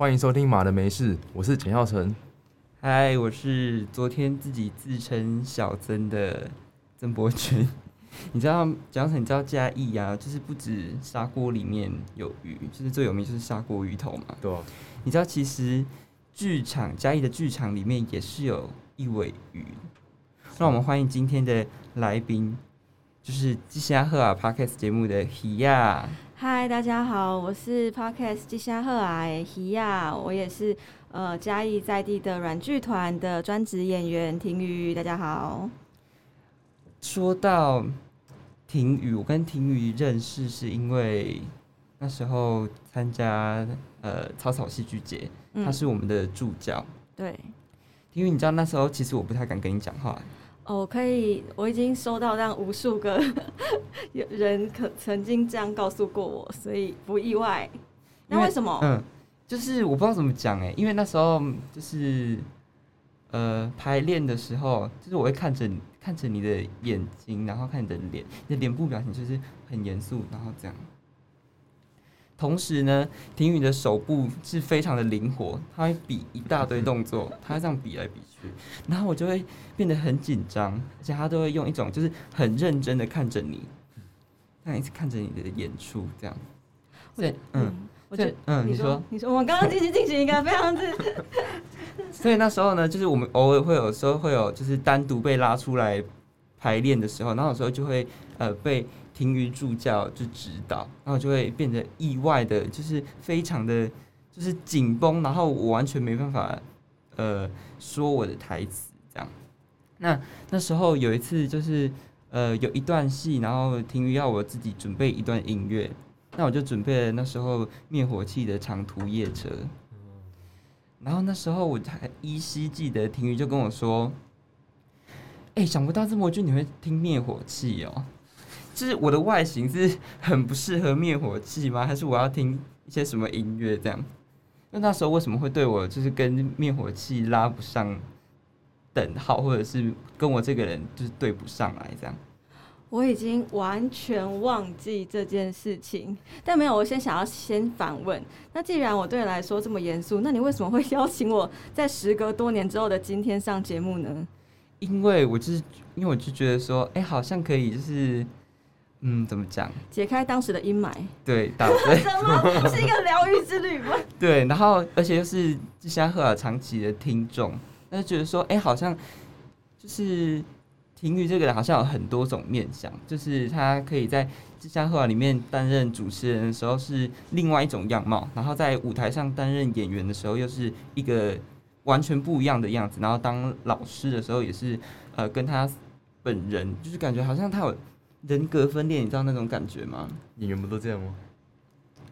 嗨，欢迎收听《马的没事》，我是简耀成。嗨，我是昨天自己自称小曾的曾博君。你知道讲成你知道嘉义啊，就是不止砂锅里面有鱼，就是最有名就是砂锅鱼头嘛。对啊，你知道其实剧场嘉义的剧场里面也是有一尾鱼。让我们欢迎今天的来宾，就是吉祥赫尔 Podcast 节目的喜亚。嗨，大家好，我是 Podcast 吉祥赫尔喜亚，我也是呃嘉义在地的软剧团的专职演员婷宇，大家好。说到婷宇，我跟婷宇认识是因为那时候参加呃草草戏剧节，嗯他是我们的助教。对，婷宇，你知道那时候其实我不太敢跟你讲话，哦，可以，我已经收到让无数个 人可曾经这样告诉过我，所以不意外。那为什么？嗯，就是我不知道怎么讲哎，因为那时候就是呃排练的时候，就是我会看着你看着你的眼睛，然后看你的脸，你的脸部表情就是很严肃，然后这样。同时呢，婷宇的手部是非常的灵活，他会比一大堆动作，他会这样比来比去，然后我就会变得很紧张，而且他都会用一种就是很认真的看着你，这样一直看着你的演出，这样。对，嗯。我觉得，嗯，你你说，你说，我们刚刚进行进行一个非常之 所以那时候呢，就是我们偶尔会有时候会有就是单独被拉出来排练的时候，然后有时候就会呃被婷瑜助教就指导，然后就会变得意外的，就是非常的就是紧绷，然后我完全没办法呃说我的台词这样。那那时候有一次就是呃有一段戏，然后婷瑜要我自己准备一段音乐，那我就准备了那时候灭火器的长途夜车。然后那时候我还依稀记得，婷瑜就跟我说：“哎、想不到这么俊你会听灭火器哦，就是我的外形是 很不适合灭火器吗？还是我要听一些什么音乐这样？那那时候为什么会对我就是跟灭火器拉不上等号，或者是跟我这个人就是对不上来这样？我已经完全忘记这件事情，但没有，我先想要先反问。那既然我对你来说这么严肃，那你为什么会邀请我在时隔多年之后的今天上节目呢？因为我就是因为我就觉得说，哎、好像可以就是，嗯，怎么讲？解开当时的阴霾，对，打对。什么是一个疗愈之旅吗？对，然后而且又是志香赫尔长期的听众，那就觉得说，哎、好像就是婷玉这个人好像有很多种面相，就是他可以在志香赫尔里面担任主持人的时候是另外一种样貌，然后在舞台上担任演员的时候又是一个完全不一样的样子，然后当老师的时候也是呃跟他本人就是感觉好像他有人格分裂，你知道那种感觉吗？演员不都这样吗？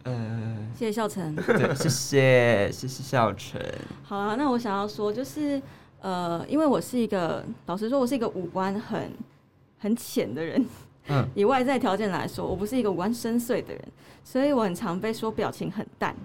呃，谢谢笑成。对，谢谢谢谢笑成。好了，那我想要说就是，呃，因为我是一个，老实说，我是一个五官很很浅的人。嗯，以外在条件来说，我不是一个五官深邃的人，所以我很常被说表情很淡。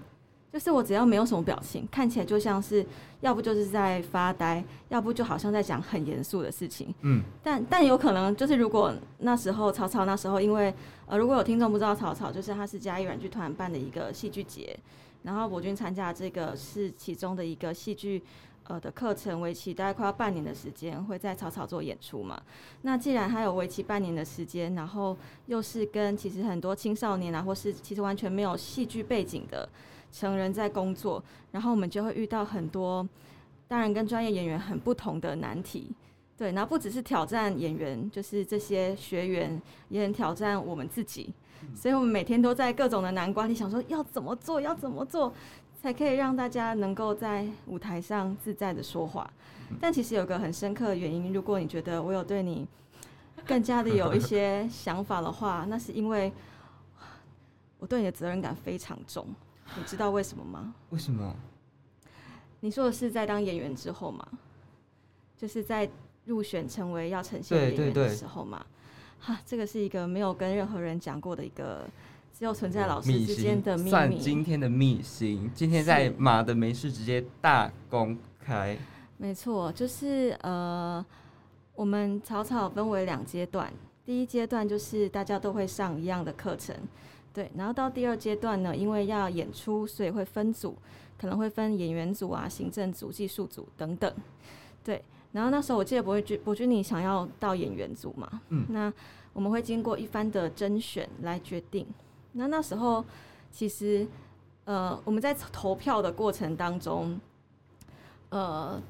就是我只要没有什么表情，看起来就像是要不就是在发呆，要不就好像在讲很严肃的事情。嗯，但但有可能就是如果那时候曹操那时候，因为呃，如果有听众不知道曹操，就是他是嘉义软剧团办的一个戏剧节，然后博君参加这个是其中的一个戏剧呃的课程，为期大概快要半年的时间，会在草草做演出嘛。那既然他有为期半年的时间，然后又是跟其实很多青少年啊，或是其实完全没有戏剧背景的成人在工作，然后我们就会遇到很多，当然跟专业演员很不同的难题。对，然后不只是挑战演员，就是这些学员，也很挑战我们自己。所以我们每天都在各种的难关里想说要怎么做，要怎么做，才可以让大家能够在舞台上自在的说话。但其实有个很深刻的原因，如果你觉得我有对你更加的有一些想法的话，那是因为我对你的责任感非常重。你知道为什么吗？为什么？你说的是在当演员之后吗？就是在入选成为要呈现演员的时候嘛？哈，这个是一个没有跟任何人讲过的一个，只有存在老师之间的秘密算密。今天的秘辛，今天在马的没事直接大公开。没错，就是呃，我们草草分为两阶段，第一阶段就是大家都会上一样的课程，对，然后到第二阶段呢，因为要演出，所以会分组，可能会分演员组啊、行政组、技术组等等。对，然后那时候我记得博君博君你想要到演员组嘛？嗯那我们会经过一番的甄选来决定。那那时候其实呃我们在投票的过程当中，呃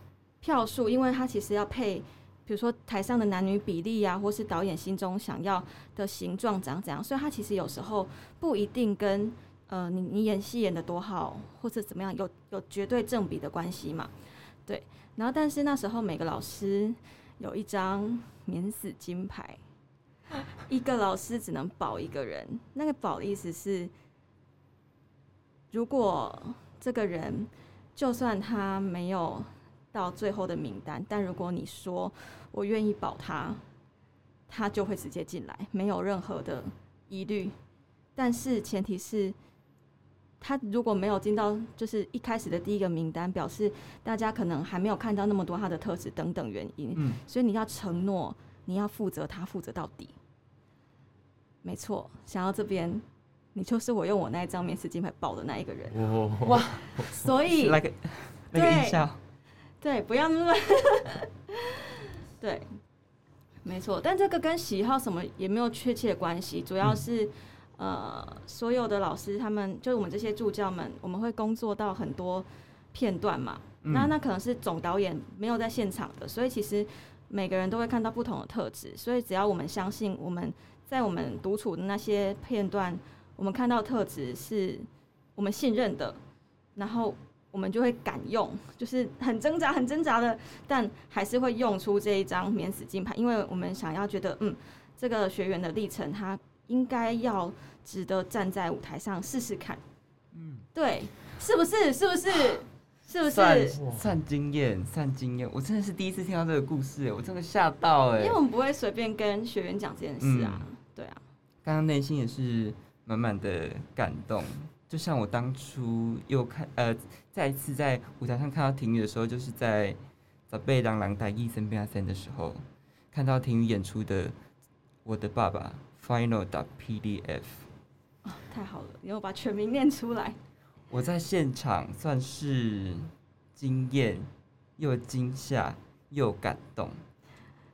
票数，因为它其实要配。比如说台上的男女比例啊，或是导演心中想要的形状怎样怎样，所以他其实有时候不一定跟呃你你演戏演的多好或者怎么样有有绝对正比的关系嘛，对。然后但是那时候每个老师有一张免死金牌，一个老师只能保一个人，那个保的意思是，如果这个人就算他没有到最后的名单，但如果你说我愿意保他，他就会直接进来，没有任何的疑虑。但是前提是，他如果没有进到就是一开始的第一个名单，表示大家可能还没有看到那么多他的特质等等原因，嗯，所以你要承诺你要负责他，负责到底。没错，想要这边，你就是我用我那一张免死金牌保的那一个人，哇，所以来个那个对音效，对，不要那么 对，没错。但这个跟喜好什么也没有确切的关系，主要嗯是、呃，所有的老师他们就是我们这些助教们，我们会工作到很多片段嘛。那嗯那可能是总导演没有在现场的，所以其实每个人都会看到不同的特质。所以只要我们相信我们在我们独处的那些片段，我们看到特质是我们信任的，然后我们就会敢用，就是很挣扎、很挣扎的，但还是会用出这一张免死金牌，因为我们想要觉得，嗯，这个学员的历程，他应该要值得站在舞台上试试看。嗯，对，是不是？是不是？是不算是？算经验，算经验，我真的是第一次听到这个故事，我真的吓到哎因为。我们不会随便跟学员讲这件事啊，嗯对啊，刚刚内心也是满满的感动，就像我当初又看呃再一次在舞台上看到婷宇的时候，就是在《在贝朗朗台一森变森》的时候，看到婷宇演出的《我的爸爸》Final 的 PDF，太好了，你有把全名念出来，我在现场算是惊艳又惊吓又感动。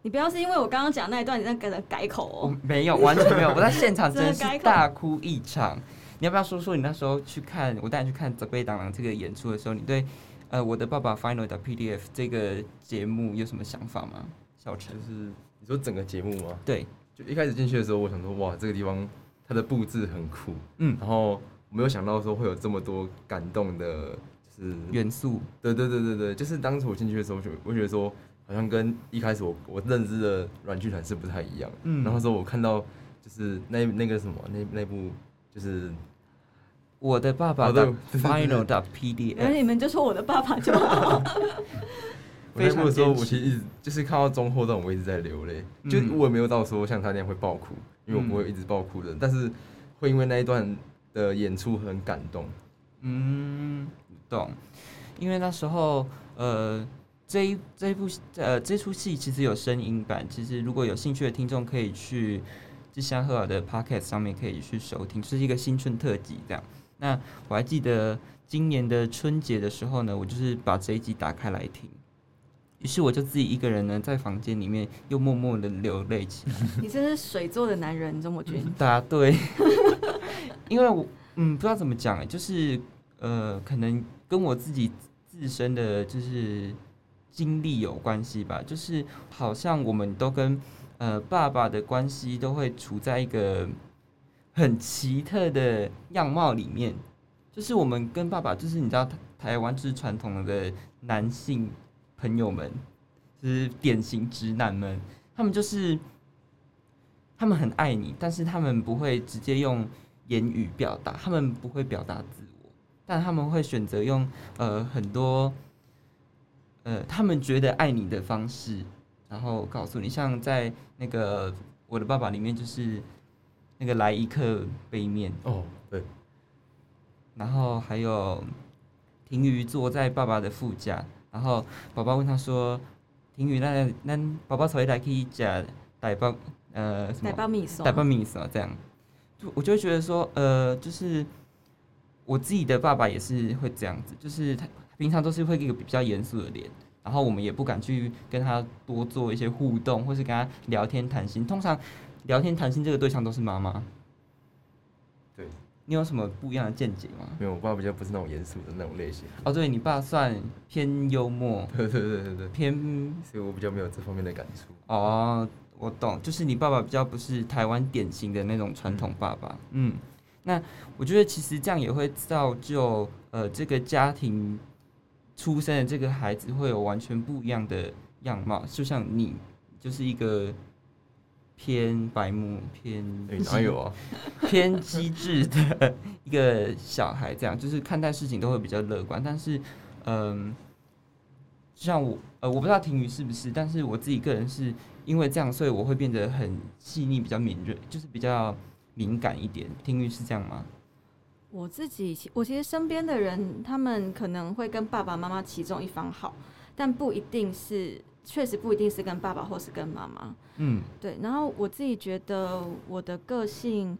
你不要是因为我刚刚讲那一段，你在跟着改口我哦。没有，完全没有，我在现场 真的是大哭一场。你要不要说说你那时候去看我带你去看《泽贝党郎》这个演出的时候，你对呃我的爸爸 Final 的 PDF 这个节目有什么想法吗？小陈就，是你说整个节目吗？对，就一开始进去的时候，我想说，哇，这个地方它的布置很酷，嗯，然后我没有想到说会有这么多感动的，就是元素，对对对对对，就是当时我进去的时候，我觉我觉得说，好像跟一开始我我认知的软剧团是不太一样。嗯然后说我看到就是那那个什么那那部就是我的爸爸的 Final 的然后 PDF，你们就说我的爸爸就好，我那部的时候，我其实一直就是看到中后段，我一直在流泪，就嗯我也没有到说像他那样会爆哭，因为我不会一直爆哭的，但是会因为那一段的演出很感动。嗯，懂。因为那时候，呃，这一这一部呃这出戏其实有声音版，其实如果有兴趣的听众可以去志祥赫尔的 Podcast 上面可以去收听，就是一个新春特辑这样。那我还记得今年的春节的时候呢，我就是把这一集打开来听。于是我就自己一个人呢，在房间里面又默默的流泪起来。你真是水做的男人，钟国军。答对，因为我嗯不知道怎么讲哎，就是呃可能跟我自己自身的就是经历有关系吧，就是好像我们都跟呃爸爸的关系都会处在一个很奇特的样貌里面，就是我们跟爸爸就是你知道台湾就是传统的男性朋友们，就是典型直男们，他们就是。他们很爱你，但是他们不会直接用言语表达，他们不会表达自我，但他们会选择用呃很多呃他们觉得爱你的方式，然后告诉你，像在那个我的爸爸里面就是那个来一克杯面，哦，对，然后还有婷瑜坐在爸爸的副驾，然后宝宝问他说：“婷瑜，那那宝宝才来可以讲台北呃什么？奶包米松台，北米什么这样，就我就会觉得说，呃，就是我自己的爸爸也是会这样子，就是他平常都是会一个比较严肃的脸，然后我们也不敢去跟他多做一些互动，或是跟他聊天谈心。通常聊天谈心这个对象都是妈妈。对，你有什么不一样的见解吗？没有，我爸比较不是那种严肃的那种类型。哦，对你爸算偏幽默，对对对对对，偏所以我比较没有这方面的感触。哦，我懂，就是你爸爸比较不是台湾典型的那种传统爸爸。嗯，那我觉得其实这样也会造就呃这个家庭出生的这个孩子会有完全不一样的样貌，就像你就是一个偏白目、偏哎，哪有啊？偏机智的一个小孩，这样就是看待事情都会比较乐观。但是，嗯、就像我，呃，我不知道婷宇是不是，但是我自己个人是因为这样，所以我会变得很细腻，比较敏锐，就是比较敏感一点。婷宇是这样吗？我自己其，我其实身边的人，他们可能会跟爸爸妈妈其中一方好，但不一定是，确实不一定是跟爸爸或是跟妈妈。嗯对，然后我自己觉得我的个性，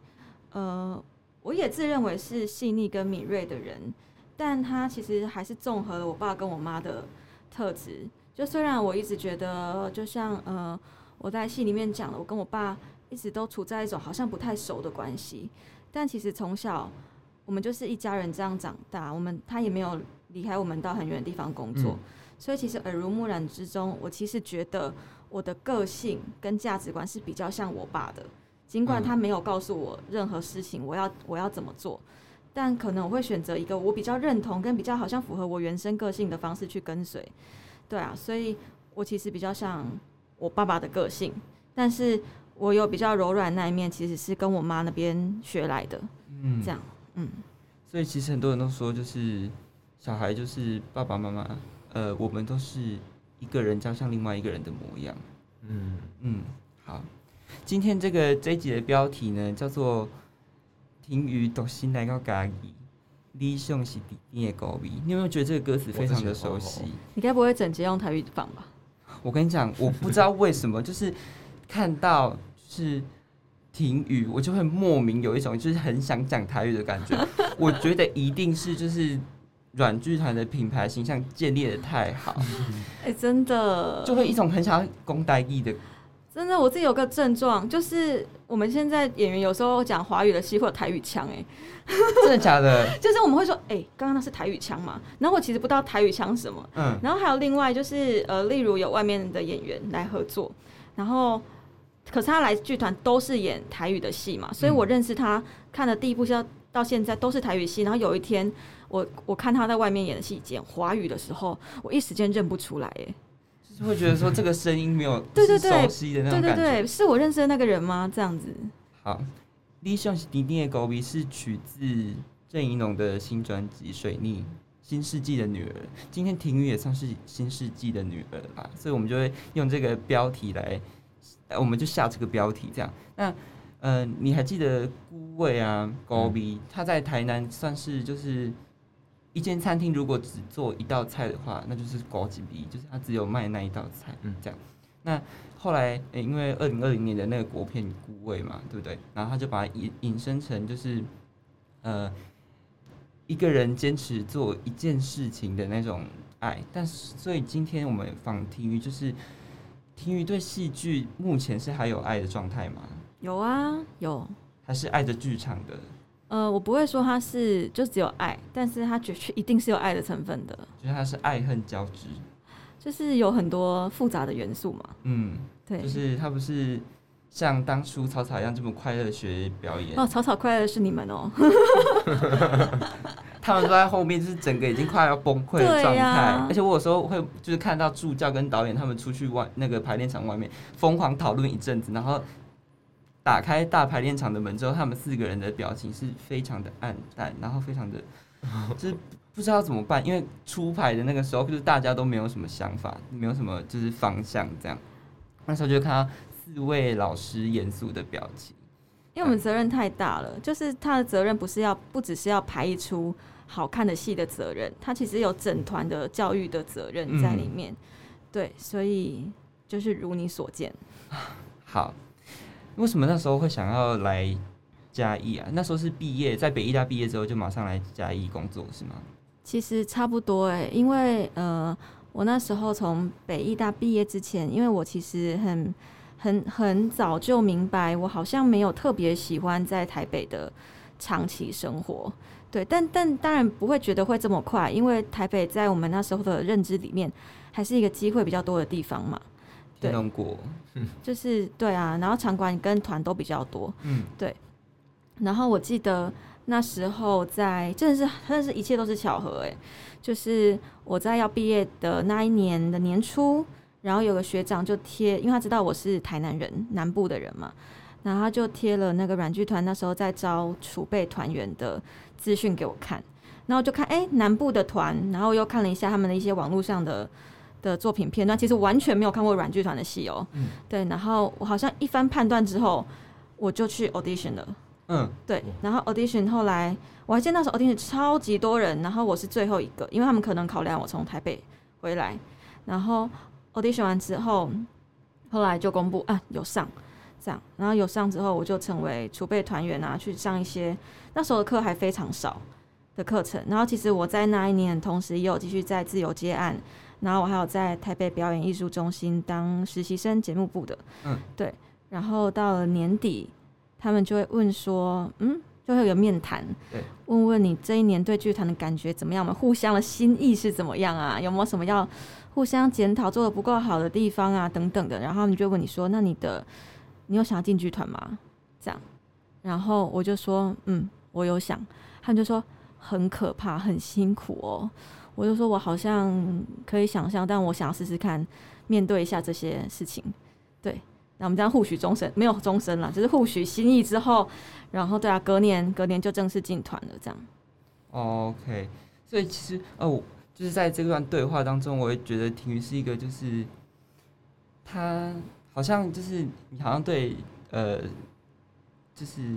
呃，我也自认为是细腻跟敏锐的人，但他其实还是综合了我爸跟我妈的特质。就虽然我一直觉得，就像呃我在戏里面讲的，我跟我爸一直都处在一种好像不太熟的关系，但其实从小我们就是一家人这样长大，我们他也没有离开我们到很远的地方工作，嗯所以其实耳濡目染之中，我其实觉得我的个性跟价值观是比较像我爸的，尽管嗯他没有告诉我任何事情我要我要怎么做，但可能我会选择一个我比较认同跟比较好像符合我原生个性的方式去跟随。对啊，所以我其实比较像我爸爸的个性，但是我有比较柔软那一面，其实是跟我妈那边学来的。嗯，这样，嗯，所以其实很多人都说，就是小孩就是爸爸妈妈，呃，我们都是一个人加上另外一个人的模样。嗯，嗯，好，今天这个这一集的标题呢，叫做“听雨独心来到家己，理想是弟弟的高比”。你有没有觉得这个歌词非常的熟悉？你该不会整节用台语放吧？我跟你讲，我不知道为什么，就是看到是停语，我就会莫名有一种就是很想讲台语的感觉。我觉得一定是就是软剧团的品牌形象建立的太好，哎、真的，就会一种很想要攻台语的。真的，我自己有个症状，就是我们现在演员有时候讲华语的戏会有台语腔，哎，真的假的？就是我们会说，哎、刚刚那是台语腔嘛？然后我其实不知道台语腔是什么。嗯，然后还有另外就是，呃，例如有外面的演员来合作，然后可是他来剧团都是演台语的戏嘛，所以我认识他看的第一部戏到到现在都是台语戏。然后有一天我我看他在外面演的戏演华语的时候，我一时间认不出来，哎，就是会觉得说这个声音没有是对对对熟悉的那种感觉。对对对，是我认识的那个人吗？这样子。好，理想是迪迪的狗鼻是取自郑怡农的新专辑《水逆新世纪的女儿》。今天婷雨也算是新世纪的女儿啦，所以我们就会用这个标题来，呃我们就下这个标题这样。那呃，你还记得顾味啊狗鼻？他在台南算是就是。一间餐厅如果只做一道菜的话，那就是高级比，就是他只有卖那一道菜，嗯这样。那后来，诶因为二零二零年的那个国片《孤味》嘛，对不对？然后他就把它引引申成就是，呃，一个人坚持做一件事情的那种爱。但是，所以今天我们访体育，就是体育对戏剧目前是还有爱的状态吗？有啊，有。还是爱着剧场的？呃，我不会说他是就只有爱，但是他绝对一定是有爱的成分的，就是他是爱恨交织。就是有很多复杂的元素嘛。嗯，对，就是他不是像当初草草一样这么快乐学表演。哦，草草快乐的是你们哦。他们都在后面，就是整个已经快要崩溃的状态。而且我有时候会就是看到助教跟导演他们出去外那个排练场外面疯狂讨论一阵子，然后打开大排练场的门之后，他们四个人的表情是非常的暗淡，然后非常的就是不知道怎么办，因为出牌的那个时候就是大家都没有什么想法，没有什么就是方向这样。那时候就看到四位老师严肃的表情。因为我们责任太大了，就是他的责任不是要不只是要排一出好看的戏的责任，他其实有整团的教育的责任在里面。对，所以就是如你所见，好，为什么那时候会想要来嘉义啊？那时候是毕业，在北医大毕业之后就马上来嘉义工作是吗？其实差不多哎、因为呃，我那时候从北艺大毕业之前，因为我其实很很很早就明白，我好像没有特别喜欢在台北的长期生活。对，但但当然不会觉得会这么快，因为台北在我们那时候的认知里面，还是一个机会比较多的地方嘛。对天龙国，就是对啊，然后场馆跟团都比较多。嗯，对然后我记得那时候在，真的是真的是一切都是巧合哎，就是我在要毕业的那一年的年初，然后有个学长就贴，因为他知道我是台南人，南部的人嘛，然后他就贴了那个软剧团那时候在招储备团员的资讯给我看，然后就看哎南部的团，然后又看了一下他们的一些网络上的。的作品片段其实完全没有看过软剧团的戏哦，嗯。对，然后我好像一番判断之后，我就去 audition 了，嗯，对，然后 audition 后来我还记得那时候 audition 超级多人，然后我是最后一个，因为他们可能考量我从台北回来，然后 audition 完之后，后来就公布啊有上，这样，然后有上之后我就成为储备团员啊，去上一些那时候的课还非常少的课程，然后其实我在那一年同时也有继续在自由接案，然后我还有在台北表演艺术中心当实习生节目部的，嗯，对，然后到了年底。他们就会问说，嗯，就会有个面谈对，问问你这一年对剧团的感觉怎么样？我们互相的心意是怎么样啊？有没有什么要互相检讨做的不够好的地方啊？等等的。然后他们就会问你说，那你的你有想要进剧团吗？这样，然后我就说，嗯，我有想。他们就说很可怕，很辛苦哦。我就说我好像可以想象，但我想要试试看，面对一下这些事情。对，那我们这样互许终身，没有终身了，就是互许心意之后，然后对啊，隔年隔年就正式进团了，这样。OK，所以其实哦，就是在这段对话当中，我也觉得婷瑜是一个，就是他好像就是你好像对呃，就是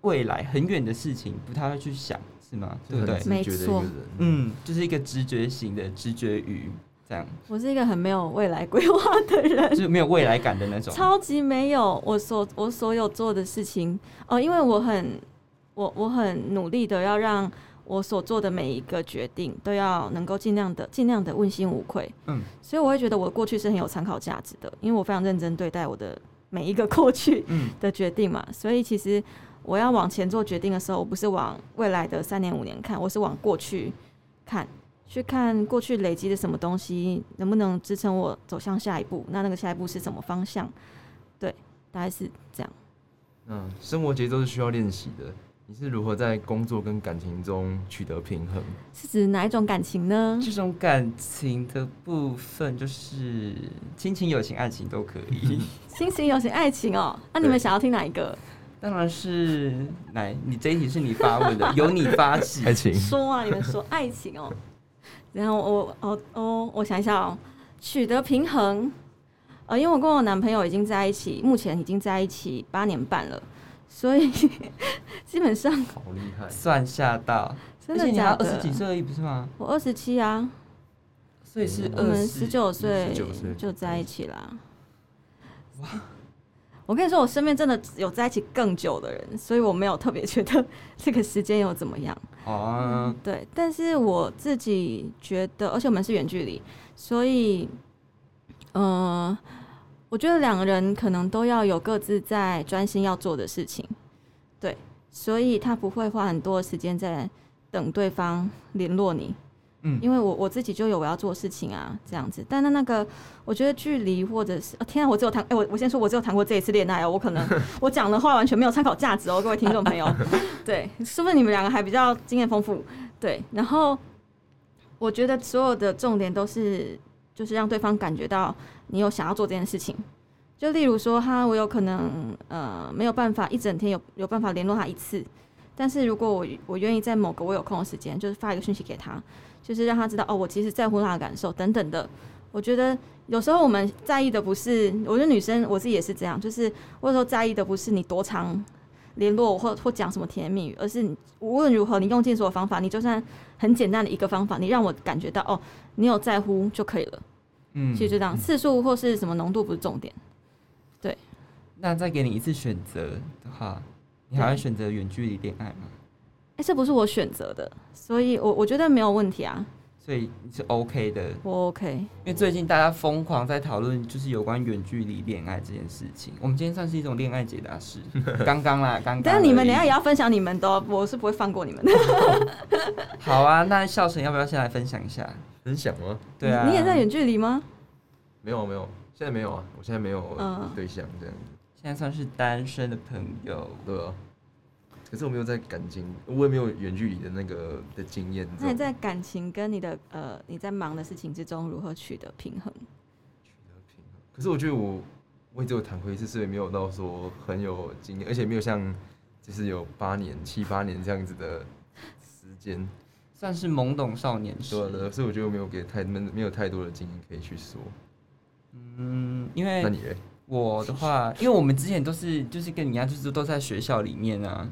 未来很远的事情不太会去想，是吗？对不对？没错嗯，就是一个直觉型的直觉鱼，这样我是一个很没有未来规划的人就，是没有未来感的那种。超级没有。我所我所有做的事情，哦、因为我很我我很努力的要让我所做的每一个决定都要能够尽量的尽量的问心无愧。嗯，所以我会觉得我过去是很有参考价值的，因为我非常认真对待我的每一个过去嗯的决定嘛。所以其实我要往前做决定的时候，我不是往未来的三年五年看，我是往过去看，去看过去累积的什么东西能不能支撑我走向下一步。那那个下一步是什么方向？对，大概是这样。嗯，生活节奏是需要练习的。你是如何在工作跟感情中取得平衡？是指哪一种感情呢？这种感情的部分，就是亲情、友情、爱情都可以。亲情、友情、爱情哦。那、你们想要听哪一个？当然是来，你这一题是你发问的，由你发起。爱情，说啊，你们说爱情哦。然后我哦哦，我想一下哦，取得平衡。呃，因为我跟我男朋友已经在一起，目前已经在一起八年半了，所以 基本上好厉害！算下到，真而且你还的假的？二十几岁而已，不是吗？我二十七啊，所以是嗯我们二十九岁19岁就在一起啦。哇！我跟你说，我身边真的有在一起更久的人，所以我没有特别觉得 这个时间有怎么样。哦，对，但是我自己觉得，而且我们是远距离，所以，呃，我觉得两个人可能都要有各自在专心要做的事情，对，所以他不会花很多的时间在等对方联络你，嗯因为我我自己就有我要做的事情啊，这样子。但那那个，我觉得距离或者是，哦、天啊，我只有谈，哎、我我先说，我只有谈过这一次恋爱哦，我可能 我讲的话完全没有参考价值哦，各位听众朋友。对，是不是你们两个还比较经验丰富。对，然后我觉得所有的重点都是，就是让对方感觉到你有想要做这件事情。就例如说，他我有可能呃没有办法一整天有有办法联络他一次，但是如果我我愿意在某个我有空的时间，就是发一个讯息给他，就是让他知道哦，我其实在乎他的感受等等的。我觉得有时候我们在意的不是，我觉得女生我自己也是这样，就是我有时候在意的不是你多长联络我或或讲什么甜言蜜语，而是无论如何你用尽所有方法，你就算很简单的一个方法，你让我感觉到哦，你有在乎就可以了。嗯其实就这样，次数或是什么浓度不是重点。对那再给你一次选择的话，你还会选择远距离恋爱吗？哎、这不是我选择的，所以我我觉得没有问题啊，所以你是 OK 的，我 OK。因为最近大家疯狂在讨论就是有关远距离恋爱这件事情。我们今天算是一种恋爱解答室，刚刚啦，刚刚。但是你们等下也要分享你们的哦，我是不会放过你们的。好啊，那孝成要不要先来分享一下？分享吗？对啊，你也在远距离吗？没有没有，现在没有啊，我现在没有嗯对象这样子，现在算是单身的朋友。对啊。可是我没有在感情，我也没有远距离的那个的经验。那你在感情跟你的呃你在忙的事情之中如何取得平衡？取得平衡可是我觉得我我也只有谈过一次，所以没有到说很有经验，而且没有像就是有八年、七八年这样子的时间。算是懵懂少年时。对的，所以我觉得我没有给太没没有太多的经验可以去说。嗯，因为那你嘞？我的话，因为我们之前都是就是跟你一样，就是都在学校里面啊，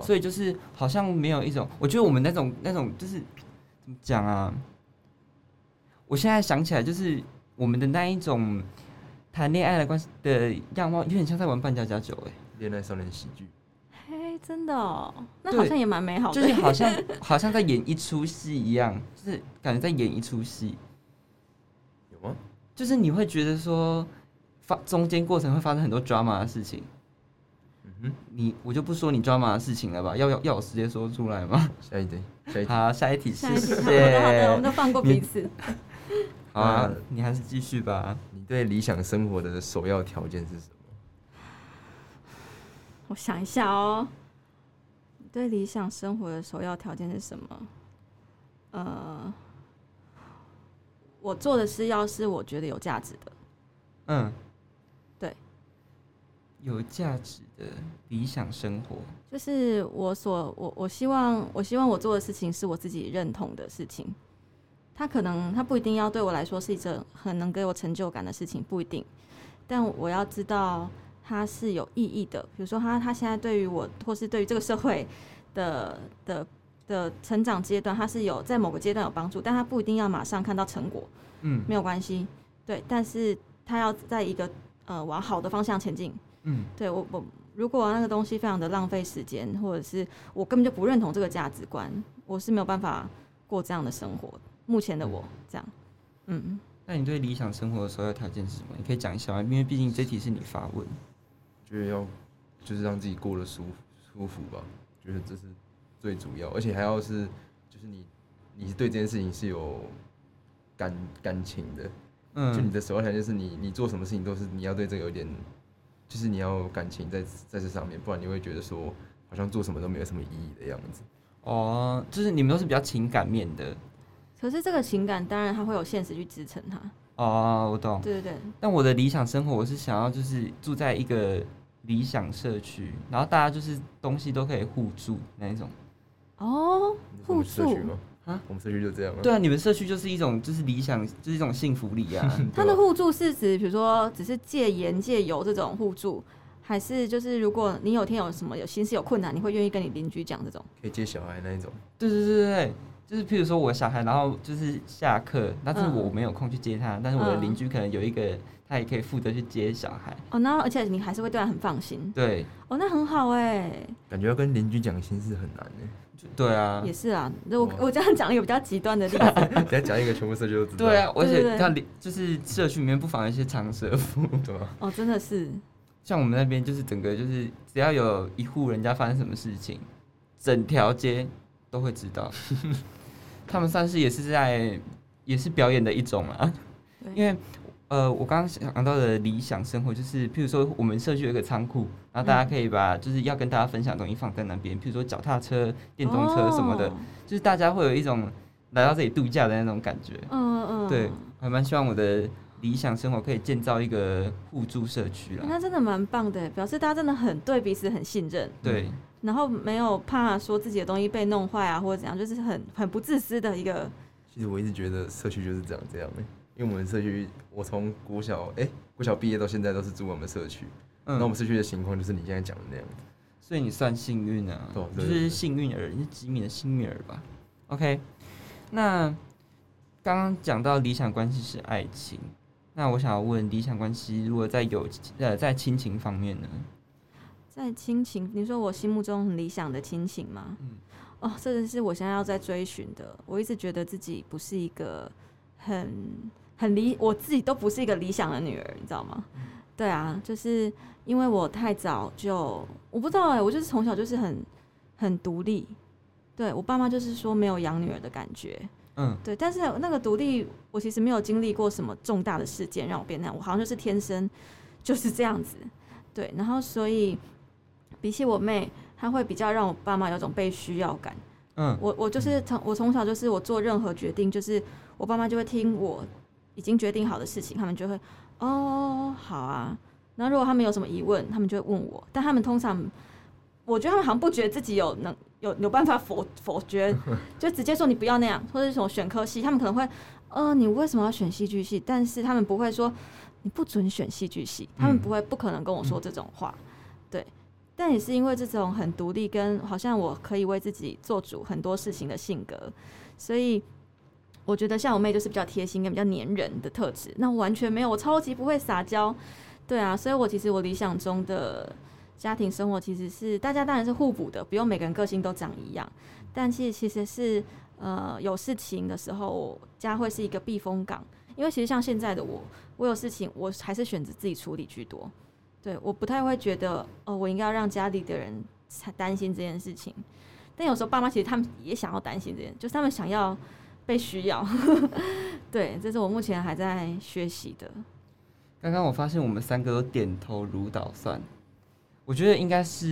所以就是好像没有一种，我觉得我们那种那种就是怎么讲啊？我现在想起来，就是我们的那一种谈恋爱的关系的样貌，有点像在玩扮家家酒哎、恋爱少年喜剧，嘿，真的哦，那好像也蛮美好的。就是好像 好像在演一出戏一样，就是感觉在演一出戏，有吗？就是你会觉得说发中间过程会发生很多 drama 的事情。嗯，你我就不说你 drama 的事情了吧？要要要我直接说出来吗？下一题，下一题。好，下一题，好的好的，我们。都放过彼此。好啊那，你还是继续吧。你对理想生活的首要条件是什么？我想一下哦，你对理想生活的首要条件是什么？呃，我做的事要是我觉得有价值的，嗯，对，有价值的理想生活。就是我所我我希望我希望我做的事情是我自己认同的事情。它可能它不一定要对我来说是一件很能给我成就感的事情，不一定。但我要知道它是有意义的，比如说它它现在对于我或是对于这个社会的的的成长阶段，它是有在某个阶段有帮助，但它不一定要马上看到成果，嗯没有关系。对，但是它要在一个呃往好的方向前进。嗯对我我如果那个东西非常的浪费时间，或者是我根本就不认同这个价值观，我是没有办法过这样的生活。目前的我这样，嗯，那你对理想生活的首要条件是什么？你可以讲一下吗？因为毕竟这题是你发问。觉得要就是让自己过得舒服舒服吧，觉得这是最主要，而且还要是就是你你是对这件事情是有感感情的，嗯就你嗯，的首要条件是你你做什么事情都是你要对这个有点，就是你要有感情在在这上面，不然你会觉得说好像做什么都没有什么意义的样子。哦，就是你们都是比较情感面的。可是这个情感当然它会有现实去支撑它，哦，我懂。对对对，但我的理想生活，我是想要就是住在一个理想社区，然后大家就是东西都可以互助那一种。哦，互助吗？啊，我们社区就这样啊。对啊，你们社区就是一种就是理想，就是一种幸福里啊。它的互助是指比如说只是借盐借油这种互助，还是就是如果你有天有什么有心事有困难，你会愿意跟你邻居讲这种？可以接小孩那一种。对对对对对，就是譬如说我小孩，然后就是下课，但是嗯我没有空去接他，但是我的嗯邻居可能有一个，他也可以负责去接小孩。哦，那而且你还是会对他很放心，对，哦，那很好哎，感觉要跟邻居讲心事很难呢。就对啊也，是啊。那我 我这样讲一个比较极端的例子，等下讲一个全部社区都知道。对啊，而且要邻就是社区里面不妨一些长舌妇，对吧？哦，真的是，像我们那边就是整个就是只要有一户人家发生什么事情，整条街都会知道。他们算是也是在也是表演的一种啊，因为呃，我刚刚想到的理想生活就是，譬如说我们社区有一个仓库，然后大家可以把就是要跟大家分享的东西放在那边，譬如说脚踏车、电动车什么的，哦就是大家会有一种来到这里度假的那种感觉。嗯嗯，对，还蛮希望我的理想生活可以建造一个互助社区啦。那真的蛮棒的，表示大家真的很对彼此很信任，对，然后没有怕说自己的东西被弄坏啊，或者怎样，就是很很不自私的一个。其实我一直觉得社区就是这样这样的，因为我们社区，我从国小哎、国小毕业到现在都是住我们社区，那、我嗯们，社区的情况就是你现在讲的那样子。所以你算幸运啊，对就是幸运儿，你是吉米的幸运儿吧？OK，那刚刚讲到理想关系是爱情，那我想要问，理想关系如果在友呃在亲情方面呢？在亲情，你说我心目中很理想的亲情吗？嗯哦，这个是我现在要在追寻的。我一直觉得自己不是一个很很理，我自己都不是一个理想的女儿，你知道吗？对啊，就是因为我太早就，我不知道哎、我就是从小就是很很独立。对我爸妈就是说没有养女儿的感觉，嗯对，但是那个独立，我其实没有经历过什么重大的事件让我变那样，我好像就是天生就是这样子，对，然后所以比起我妹，她会比较让我爸妈有种被需要感。嗯我我就是从我从小就是我做任何决定，就是我爸妈就会听我已经决定好的事情，他们就会哦好啊。那如果他们有什么疑问，他们就会问我，但他们通常我觉得他们好像不觉得自己有能有有办法否否决，就直接说你不要那样，或者是什么选科系，他们可能会呃你为什么要选戏剧系？但是他们不会说你不准选戏剧系，他们不会不可能跟我说这种话，对。但也是因为这种很独立，跟好像我可以为自己做主很多事情的性格，所以我觉得像我妹就是比较贴心跟比较黏人的特质。那完全没有，我超级不会撒娇，对啊，所以我其实我理想中的家庭生活其实是大家当然是互补的，不用每个人个性都长一样，但其实其实是呃有事情的时候，家会是一个避风港。因为其实像现在的我，我有事情我还是选择自己处理居多。对，我不太会觉得哦，我应该要让家里的人才担心这件事情。但有时候爸妈其实他们也想要担心这件，就是他们想要被需要。对，这是我目前还在学习的。刚刚我发现我们三个都点头如捣蒜，我觉得应该是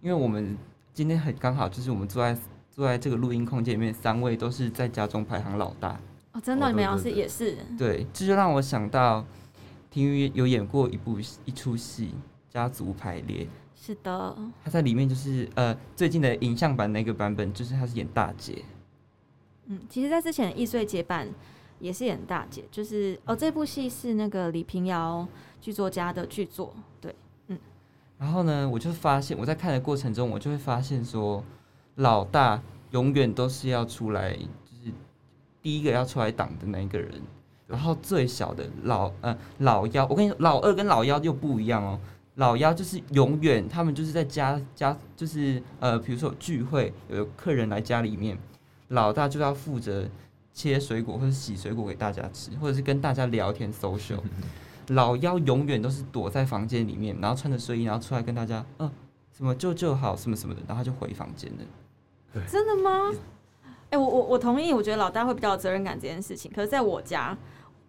因为我们今天很刚好，就是我们坐在坐在这个录音空间里面，三位都是在家中排行老大。哦，真的，哦你们老师对对对也是。对，这就让我想到，体育有演过一部一出戏《家族排列》，是的，他在里面就是呃最近的影像版那个版本，就是他是演大姐。嗯，其实，在之前的易碎结伴也是演大姐，就是哦，这部戏是那个李平遥剧作家的剧作，对，嗯然后呢，我就发现我在看的过程中，我就会发现说，老大永远都是要出来，就是第一个要出来挡的那一个人。然后最小的老呃老幺，我跟你说，老二跟老幺又不一样哦。老幺就是永远他们就是在家家就是呃，比如说聚会有客人来家里面，老大就要负责切水果或者洗水果给大家吃，或者是跟大家聊天 social。老幺永远都是躲在房间里面，然后穿着睡衣，然后出来跟大家，嗯、什么舅舅好，什么什么的，然后他就回房间了。真的吗？哎、我我我同意，我觉得老大会比较有责任感这件事情。可是在我家，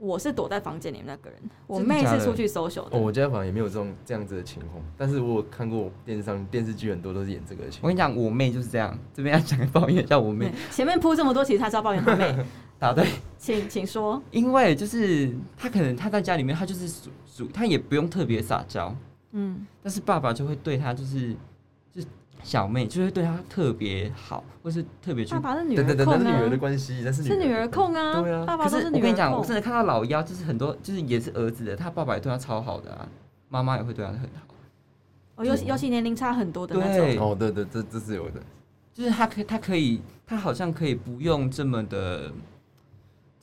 我是躲在房间里面那个人，我妹是出去 social 的。哦，我家反而也没有这种这样子的情况，但是我有看过电视上电视剧很多都是演这个情况。我跟你讲，我妹就是这样。这边要讲 抱怨一下我妹，前面铺这么多，其实她是要抱怨他妹，答对，请请说。因为就是她可能她在家里面，她就是属属，她也不用特别撒娇，嗯，但是爸爸就会对她就是小妹就会对她特别好，或是特别去爸。爸是女等等等，儿控那是女儿的啊，关系，那是是女儿控啊，对啊可爸爸都女儿是我跟你讲，我控真。的看到老幺，就是很多就是也是儿子的，他爸爸也对他超好的啊，妈妈也会对他很好。哦，尤其尤其年龄差很多的那对种。哦，对对，这这是有的。就是他可以他可以，他好像可以不用这么的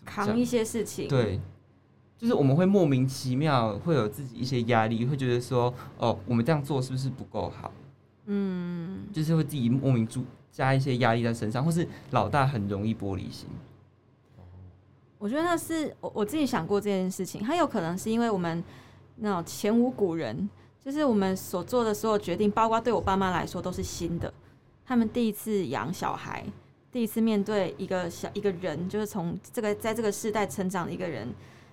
扛一些事情，，对，就是我们会莫名其妙会有自己一些压力，会觉得说，哦，我们这样做是不是不够好？嗯，就是会自己莫名注加一些压力在身上，或是老大很容易玻璃心。我觉得那是我我自己想过这件事情，它有可能是因为我们那种前无古人，就是我们所做的所有决定，包括对我爸妈来说都是新的。他们第一次养小孩，第一次面对一个小一个人，就是从这个在这个世代成长的一个人，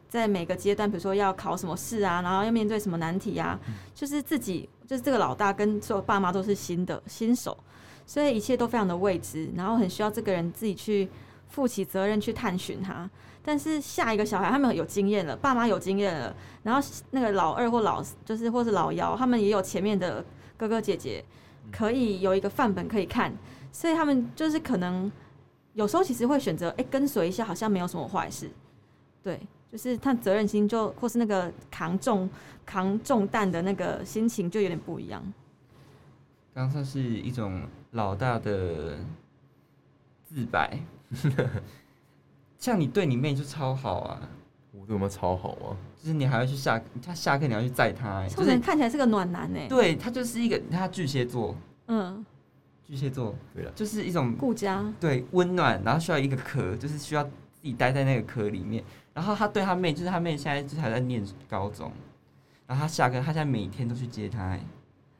在每个阶段，比如说要考什么试啊，然后要面对什么难题啊，就是自己就是这个老大跟所有爸妈都是新的新手，所以一切都非常的未知，然后很需要这个人自己去负起责任去探寻他。但是下一个小孩他们有经验了，爸妈有经验了，然后那个老二或老就是或是老幺，他们也有前面的哥哥姐姐，可以有一个范本可以看，所以他们就是可能有时候其实会选择哎、跟随一下，好像没有什么坏事，对，就是他责任心就或是那个扛重扛重担的那个心情就有点不一样。刚刚算是一种老大的自白。像你对你妹就超好啊，我对我们超好啊，就是你还要去下他下课你要去载他、欸，就是看起来是个暖男呢。对他就是一个他巨蟹座，嗯，巨蟹座对了，就是一种顾家。对温暖，然后需要一个壳，就是需要自己待在那个壳里面。然后他对他妹，就是他妹现在就是还在念高中，然后他下课，他现在每天都去接他、欸，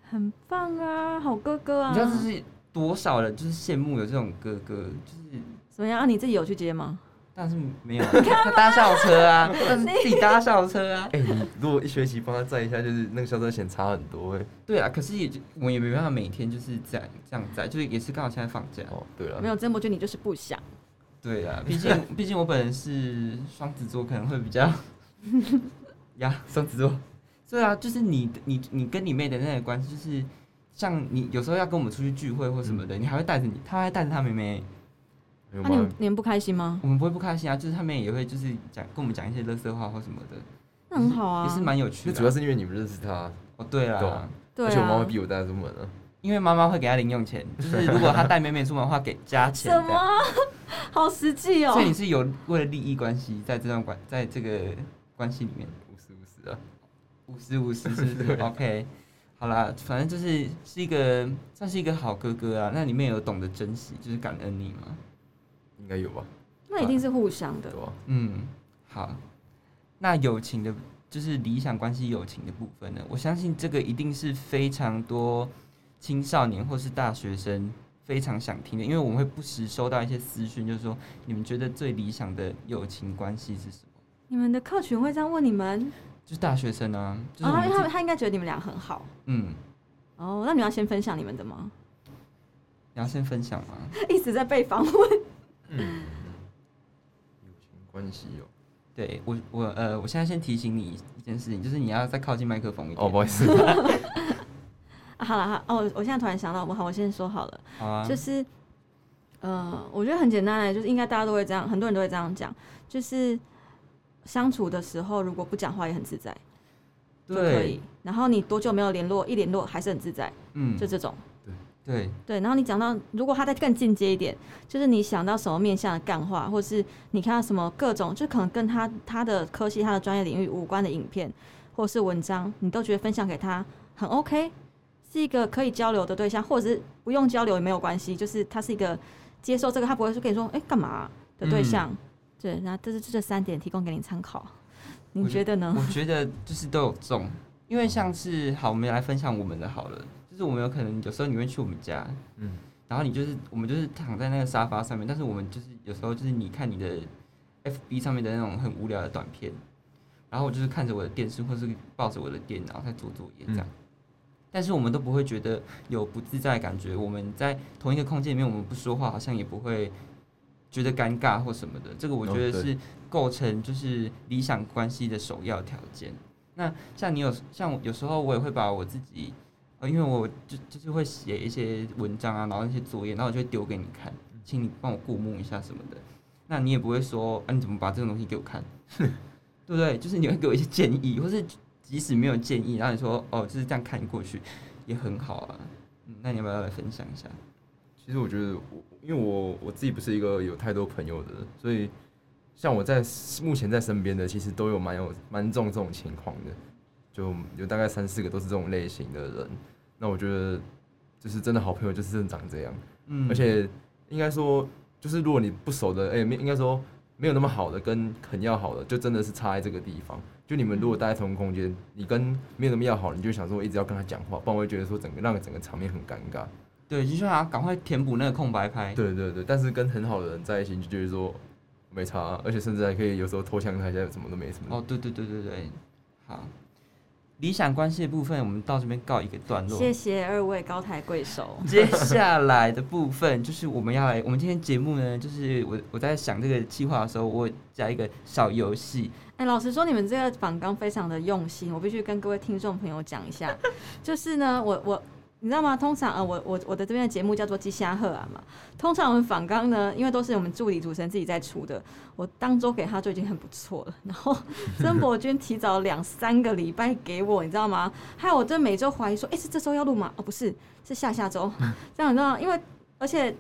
很棒啊，好哥哥啊！你知道这是多少人就是羡慕有这种哥哥，就是怎么样啊？你自己有去接吗？但是没有，他搭校车啊，但是自己搭校车啊。哎、你如果一学期帮他载一下，就是那个校车钱差很多哎、对啊，可是也就我们也没办法每天就是这样这样载，就是也是刚好现在放假。哦，对了没，有，曾博君，你就是不想。对啊，毕竟毕竟我本人是双子座，可能会比较 呀，双子座。对啊，就是你你你跟你妹的那个关系，就是像你有时候要跟我们出去聚会或什么的，你还会带着你，他还带着他妹妹，那、你们？你们不开心吗？我们不会不开心啊，就是他们也会就是讲跟我们讲一些乐色话或什么的，那很好啊。也是蛮有趣的啊。那主要是因为你们认识他，哦，对对啊啦，对而且我妈啊会逼我带她出门啊。因为妈妈会给他零用钱，就是如果他带妹妹出门的话，给加钱什。么？好实际哦所以。你是有为了利益关系，在这段关在这个关系里面，五十五十啊，五十五十是不是？OK，好啦，反正就是是一个算是一个好哥哥啊。那里面有懂得珍惜，就是感恩你吗。应该有吧？那一定是互相的？嗯，好。那友情的，就是理想关系友情的部分呢，我相信这个一定是非常多青少年或是大学生非常想听的，因为我们会不时收到一些私讯，就是说你们觉得最理想的友情关系是什么？你们的客群会这样问你们？就是大学生啊，就是他他他应该觉得你们俩很好。嗯，哦，那你们要先分享你们的吗？你要先分享吗？一直在被访问。嗯，友情关系哦。对我我呃，我现在先提醒你一件事情，就是你要再靠近麦克风一点。哦，不好意思，啊、好了，好哦，我现在突然想到，我好，我先说好了，好啊，就是，呃，我觉得很简单的，就是应该大家都会这样，很多人都会这样讲，就是相处的时候如果不讲话也很自在就可对以，，然后你多久没有联络，一联络还是很自在，嗯，就这种。对，对，然后你讲到，如果他再更进阶一点，就是你想到什么面向的干话，或是你看到什么各种，就可能跟他他的科系、他的专业领域无关的影片或是文章，你都觉得分享给他很 OK，是一个可以交流的对象，或者是不用交流也没有关系，就是他是一个接受这个，他不会说跟你说，哎、干嘛啊、的对象。对，那这是这三点提供给你参考，你觉觉得呢？我觉得就是都有中，因为像是好，我们来分享我们的好了，就是我们有可能有时候你会去我们家，嗯，然后你就是我们就是躺在那个沙发上面，但是我们就是有时候就是你看你的 FB 上面的那种很无聊的短片，然后我就是看着我的电视或是抱着我的电脑在做作业这样。但是我们都不会觉得有不自在的感觉。我们在同一个空间里面，我们不说话，好像也不会觉得尴尬或什么的。这个我觉得是构成就是理想关系的首要条件。那像你有像有时候我也会把我自己，呃，因为我就就是会写一些文章啊，然后一些作业，然后我就会丢给你看，请你帮我过目一下什么的。那你也不会说啊，你怎么把这个东西给我看，对不对？就是你会给我一些建议，或是即使没有建议，然后你说哦就是这样看过去也很好啊。嗯，那你要不要来分享一下？其实我觉得我，因为我我自己不是一个有太多朋友的人，所以像我在目前在身边的，其实都有蛮有蛮重这种情况的，就有大概三四个都是这种类型的人。那我觉得就是真的好朋友就是真的长这样，嗯而且应该说，就是如果你不熟的，哎、没应该说没有那么好的，跟很要好的，就真的是差在这个地方。就你们如果待在同一个空间，你跟没有那么要好，你就想说我一直要跟他讲话，不然我会觉得说整个让整个场面很尴尬。对，就想要赶快填补那个空白拍。对对对，但是跟很好的人在一起，你就觉得说没差啊、而且甚至还可以有时候偷枪他一下，什么都没什么。哦，对对对对对，好。理想关系的部分，我们到这边告一个段落。谢谢二位高抬贵手。接下来的部分就是我们要来，我们今天节目呢，就是我我在想这个计划的时候，我加一个小游戏，哎、老实说，你们这个访纲非常的用心，我必须跟各位听众朋友讲一下。就是呢，我我你知道吗？通常呃，我我我的这边的节目叫做《鸡虾鹤啊》嘛。通常我们访纲呢，因为都是我们助理主持人自己在出的，我当周给他就已经很不错了。然后曾博君提早两三个礼拜给我，你知道吗？还有我这每周怀疑说，哎、是这周要录吗？哦，不是，是下下周。这样你知道吗？因为而且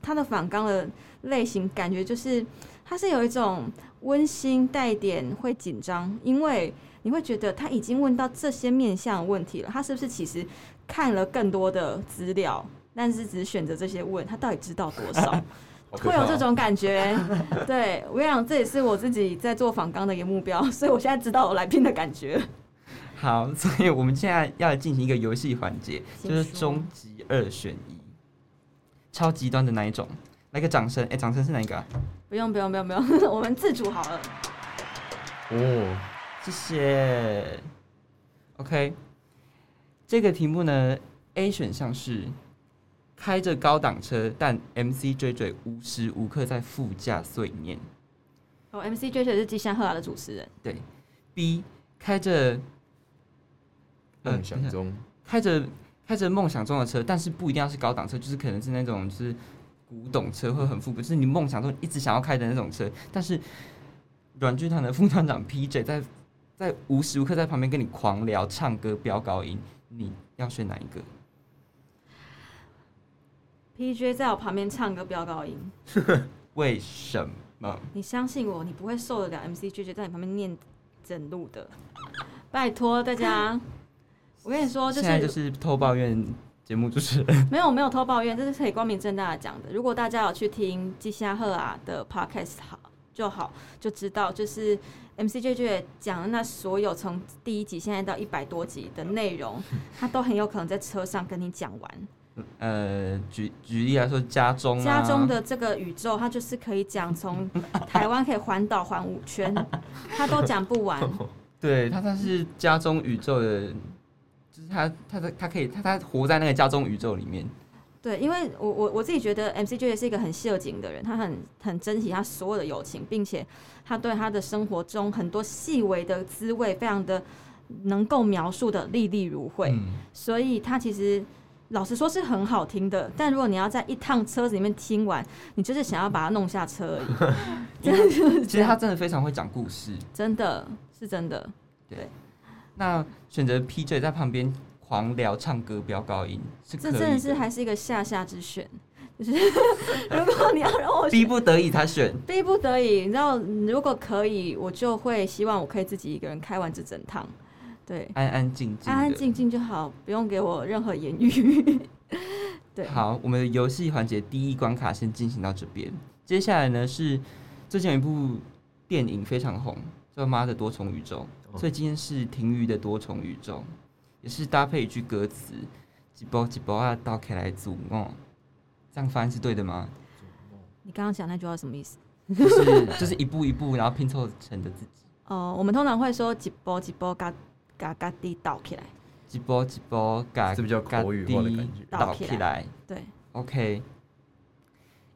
他的访纲的类型感觉就是，他是有一种温馨带点会紧张，因为你会觉得他已经问到这些面向问题了，他是不是其实看了更多的资料，但是只选择这些问，他到底知道多少？会有这种感觉。对我跟你讲，这也是我自己在做访纲的一个目标，所以我现在知道我来宾的感觉。好，所以我们现在要进行一个游戏环节，就是终极二选一，超极端的那一种。来个掌声，哎、掌声是哪一个、啊？不用不用不用不用，我们自主好了。哦，谢谢。OK，这个题目呢，A 选项是开着高档车，但 MC 追追无时无刻在副驾碎念。哦，MC 追追是吉祥赫拉的主持人，对，B 开着呃梦想中开着开着梦想中的车，但是不一定要是高档车，就是可能是那种就是古董车或很复古，就是你梦想中一直想要开的那种车。但是软剧团的副团长 PJ 在在无时无刻在旁边跟你狂聊、唱歌、飙高音，你要选哪一个？PJ 在我旁边唱歌飙高音，为什么？你相信我，你不会受得了 MC JJ 在你旁边念整路的。拜托大家，我跟你说，就现在就是偷抱怨节目主持人。没有没有偷抱怨，这是可以光明正大的讲的。如果大家有去听季夏赫啊的 podcast 好就好，就知道就是 MC J J 讲的那所有从第一集现在到一百多集的内容，他都很有可能在车上跟你讲完。呃，举举例来说，家中、啊、家中的这个宇宙，它就是可以讲从 台湾可以环岛环五圈，他都讲不完。对他，他是家中宇宙的，就是他，他的他可以，他他活在那个家中宇宙里面。对，因为我我我自己觉得 MC J 是一个很谢景的人，他很很珍惜他所有的友情，并且他对他的生活中很多细微的滋味非常的能够描述的历历如绘，嗯，所以他其实老实说是很好听的。但如果你要在一趟车子里面听完，你就是想要把它弄下车而已，真的就是其实他，真的非常会讲故事。真的是真的。对那选择 PJ 在旁边狂聊、唱歌、飙高音是这真的是还是一个下下之选，就是 如果你要让我逼不得已他选。逼不得已，你知道，如果可以，我就会希望我可以自己一个人开完这整趟，对，安安静静，安安静静就好，不用给我任何言语。对，好，我们的游戏环节第一关卡先进行到这边。接下来呢是最近有一部电影非常红，叫《妈的多重宇宙》，哦所以今天是婷瑜的多重宇宙，也是搭配一句歌词：“几包几包啊，倒起来煮哦。”这样发音是对的吗？你刚刚讲那句话什么意思？就是 就是一步一步，然后拼凑成的自己。哦、我们通常会说几波几波嘎嘎嘎地倒起来，几波几波，嘎是比较口语化的感觉倒起来。对，OK，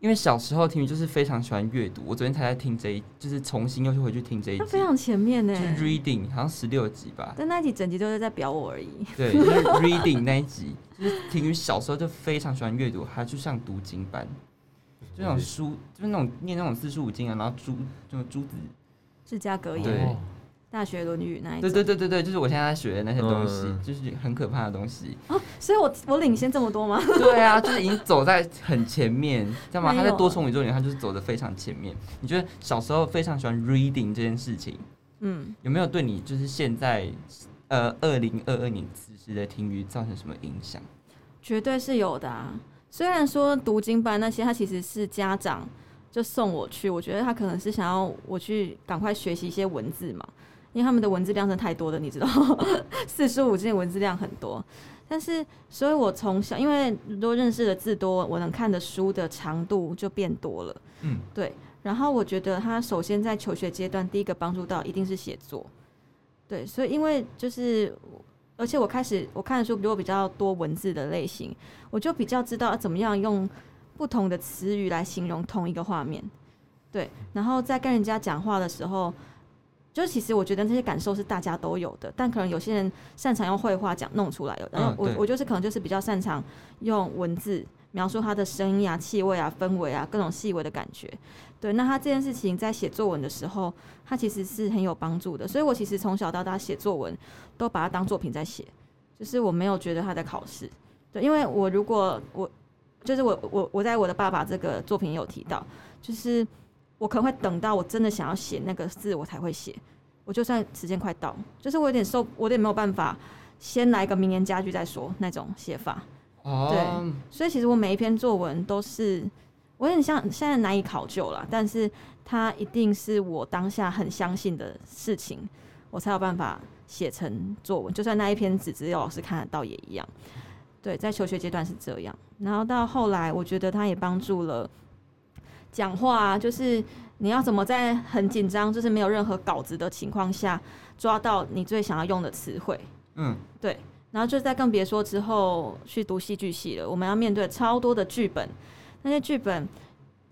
因为小时候听雨就是非常喜欢阅读，我昨天才在听这一，就是重新又去回去听这一集，他非常前面呢就，是 reading 好像十六集吧，但那一集整集都是在表我而已。对，就是 reading 那一集，就是婷雨小时候就非常喜欢阅读，还就像读经班，就那种书，就是那种念那种四书五经啊，然后朱就朱子，世家格对言、哦大学论语那一对。对对对对，就是我现在在学的那些东西，嗯就是很可怕的东西。所以我我领先这么多吗？对啊，就是已经走在很前面，知道吗？他在多重宇宙里面，他就是走的非常前面。你觉得小时候非常喜欢 reading 这件事情，嗯，有没有对你就是现在呃二零二二年此时的听语造成什么影响？绝对是有的啊。虽然说读经班那些，他其实是家长就送我去，我觉得他可能是想要我去赶快学习一些文字嘛，因为他们的文字量真的太多了，你知道，四书五经的文字量很多。但是，所以我从小因为多认识的字多，我能看的书的长度就变多了。嗯，对。然后我觉得他首先在求学阶段，第一个帮助到一定是写作。对，所以因为就是，而且我开始我看的书如果比较多文字的类型，我就比较知道怎么样用不同的词语来形容同一个画面。对，然后在跟人家讲话的时候，就是其实我觉得这些感受是大家都有的，但可能有些人擅长用绘画讲弄出来，然后我、嗯我就是可能就是比较擅长用文字描述它的声音啊、气味啊、氛围啊各种细微的感觉。对，那他这件事情在写作文的时候，他其实是很有帮助的。所以我其实从小到大写作文都把它当作品在写，就是我没有觉得他在考试。对，因为我如果我就是我我我在我的爸爸这个作品有提到，就是我可能会等到我真的想要写那个字，我才会写。我就算时间快到，就是我有点受，我有点没有办法，先来个名言佳句再说那种写法。哦，所以其实我每一篇作文都是，我有点像现在难以考究了，但是它一定是我当下很相信的事情，我才有办法写成作文。就算那一篇纸只有老师看得到也一样。对，在求学阶段是这样，然后到后来，我觉得它也帮助了讲话啊，就是你要怎么在很紧张，就是没有任何稿子的情况下，抓到你最想要用的词汇。嗯，对。然后就再更别说之后去读戏剧系了，我们要面对超多的剧本，那些剧本，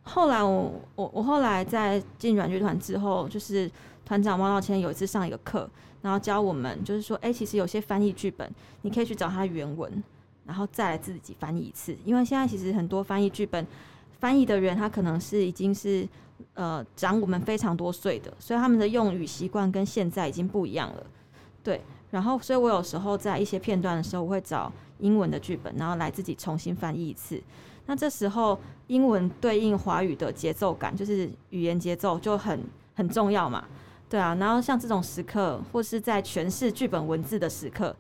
后来我我我后来在进软剧团之后，就是团长汪道谦有一次上一个课，然后教我们就是说，哎，其实有些翻译剧本，你可以去找它原文，然后再来自己翻译一次，因为现在其实很多翻译剧本翻译的人，他可能是已经是呃长我们非常多岁的，所以他们的用语习惯跟现在已经不一样了，对。然后，所以我有时候在一些片段的时候，我会找英文的剧本，然后来自己重新翻译一次。那这时候，英文对应华语的节奏感，就是语言节奏就很很重要嘛，对啊。然后像这种时刻，或是在诠释剧本文字的时刻，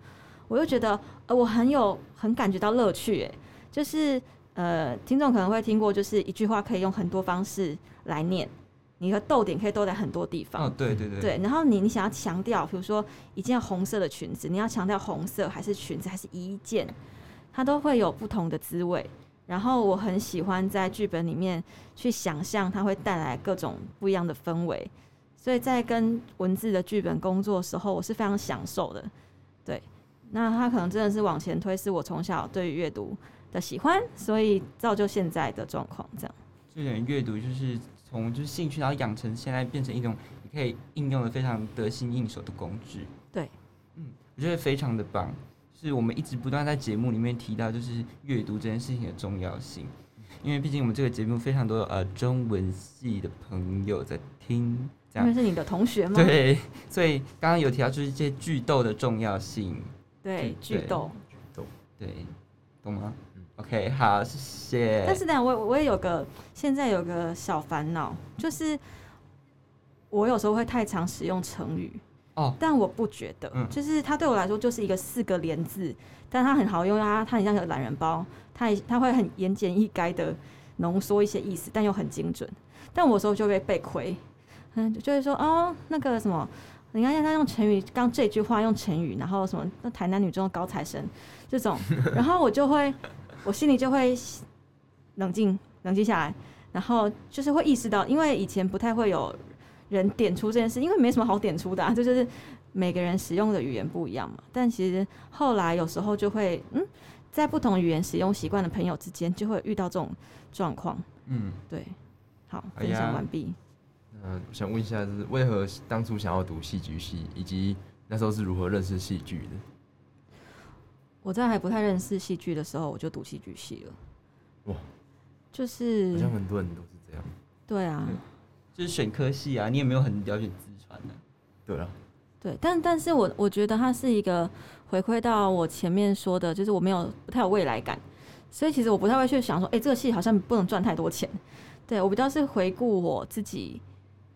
我又觉得呃，我很有很感觉到乐趣，诶，就是呃，听众可能会听过，就是一句话可以用很多方式来念。你的逗点可以逗在很多地方。哦，对对对。对，然后你你想要强调，比如说一件红色的裙子，你要强调红色还是裙子还是一件，它都会有不同的滋味。然后我很喜欢在剧本里面去想象它会带来各种不一样的氛围，所以在跟文字的剧本工作的时候，我是非常享受的。对，那他可能真的是往前推，是我从小对于阅读的喜欢，所以造就现在的状况。这样，就等于阅读就是。从就是兴趣，然后养成现在变成一种你可以应用的非常得心应手的工具。对，嗯，我觉得非常的棒。是我们一直不断在节目里面提到，就是阅读这件事情的重要性。因为毕竟我们这个节目非常多呃中文系的朋友在听，这样是你的同学吗？对，所以刚刚有提到就是这些剧斗的重要性。对，剧斗，剧斗，对，懂吗？OK，好，谢谢。但是呢，我我也有个现在有个小烦恼，就是我有时候会太常使用成语哦，但我不觉得，就是它对我来说就是一个四个连字，但它很好用啊，它很像个懒人包，它它会很言简意赅的浓缩一些意思，但又很精准。但我有时候就会被亏，嗯，就会说哦，那个什么，你看他用成语，刚这句话用成语，然后什么那台南女中的高材生这种，然后我就会。我心里就会冷静冷静下来，然后就是会意识到，因为以前不太会有人点出这件事，因为没什么好点出的，就是每个人使用的语言不一样嘛。但其实后来有时候就会，嗯，在不同语言使用习惯的朋友之间，就会遇到这种状况。嗯，对。好，分享完毕。嗯，想问一下，就是为何当初想要读戏剧系，以及那时候是如何认识戏剧的？我在还不太认识戏剧的时候，我就读戏剧系了。哇，就是好像很多人都是这样。对啊，就是选科系啊，你也没有很了解自传的。对啊，对，但但是我我觉得它是一个回馈到我前面说的，就是我没有不太有未来感，所以其实我不太会去想说，哎，这个戏好像不能赚太多钱。对我比较是回顾我自己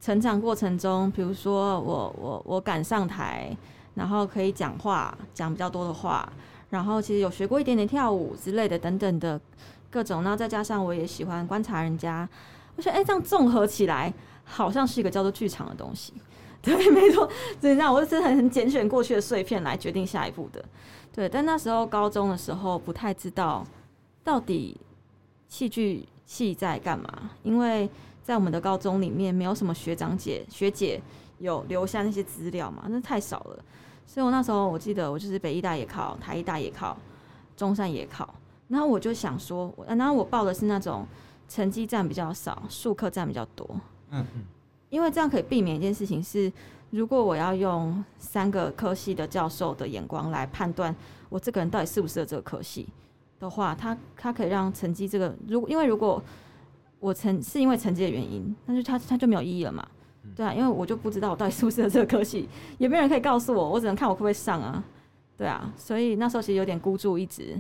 成长过程中，比如说我我我赶上台，然后可以讲话，讲比较多的话。然后其实有学过一点点跳舞之类的等等的各种，然后再加上我也喜欢观察人家，我觉得哎这样综合起来好像是一个叫做剧场的东西，对，没错，所以这样我是很很拣选过去的碎片来决定下一步的，对。但那时候高中的时候不太知道到底戏剧系在干嘛，因为在我们的高中里面没有什么学长姐学姐有留下那些资料嘛，那太少了。所以我那时候我记得我就是北医大也考，台医大也考，中山也考。然后我就想说，然后我报的是那种成绩占比较少，数科占比较多。嗯嗯。因为这样可以避免一件事情是，如果我要用三个科系的教授的眼光来判断我这个人到底适不适合这个科系的话，他他可以让成绩这个，如果因为如果我成是因为成绩的原因，但是他他就没有意义了嘛。对啊，因为我就不知道我到底适不适合这个科系，也没有人可以告诉我，我只能看我会不会上啊。对啊，所以那时候其实有点孤注一掷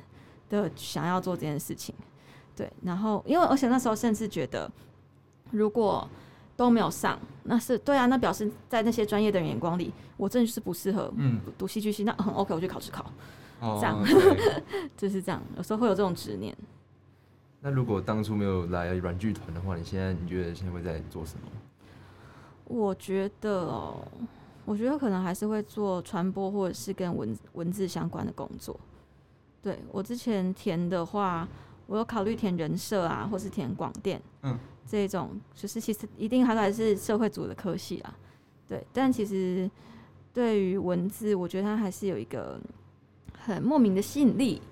的想要做这件事情。对，然后因为而且那时候甚至觉得，如果都没有上，那是对啊，那表示在那些专业的人眼光里，我真的是不适合嗯，读戏剧系，那很 OK，我去考试考，哦这样 就是这样，有时候会有这种执念。那如果当初没有来软剧团的话，你现在你觉得现在会在做什么？我觉得哦，我觉得可能还是会做传播或者是跟文文字相关的工作。对我之前填的话，我有考虑填人设啊，或是填广电，嗯，这种就是其实一定还还是社会组的科系啊。对，但其实对于文字，我觉得它还是有一个很莫名的吸引力。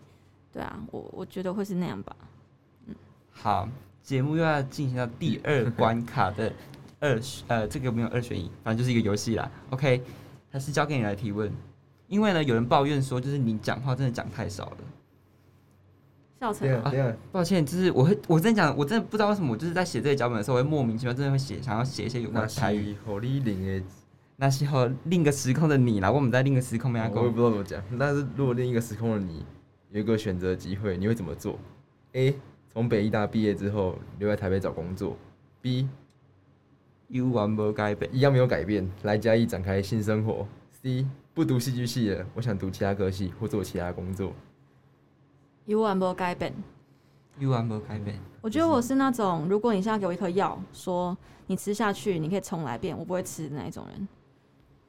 对啊，我我觉得会是那样吧。好，节目又要进行到第二关卡的二选呃，这个没有二选一，反正就是一个游戏啦。OK，还是交给你来提问，因为呢，有人抱怨说，就是你讲话真的讲太少了。笑成抱歉，就是我会，我真的讲，我真的不知道为什么，我就是在写这个脚本的时候，我会莫名其妙真的会写，想要写一些有关那台语。是火力零诶，那时候另一个时空的你啦，我们在另一个时空没我也讲不知道怎么讲。但是如果另一个时空的你有一个选择机会，你会怎么做？A. 从北医大毕业之后留在台北找工作。B.，You want more 改变。一样没有改变，来嘉义展开新生活。C. 不读戏剧系了，我想读其他科系或做其他工作。有完不改变。You want more 改变。我觉得我是那种，如果你现在给我一颗药，说你吃下去，你可以重来变，我不会吃的那一种人。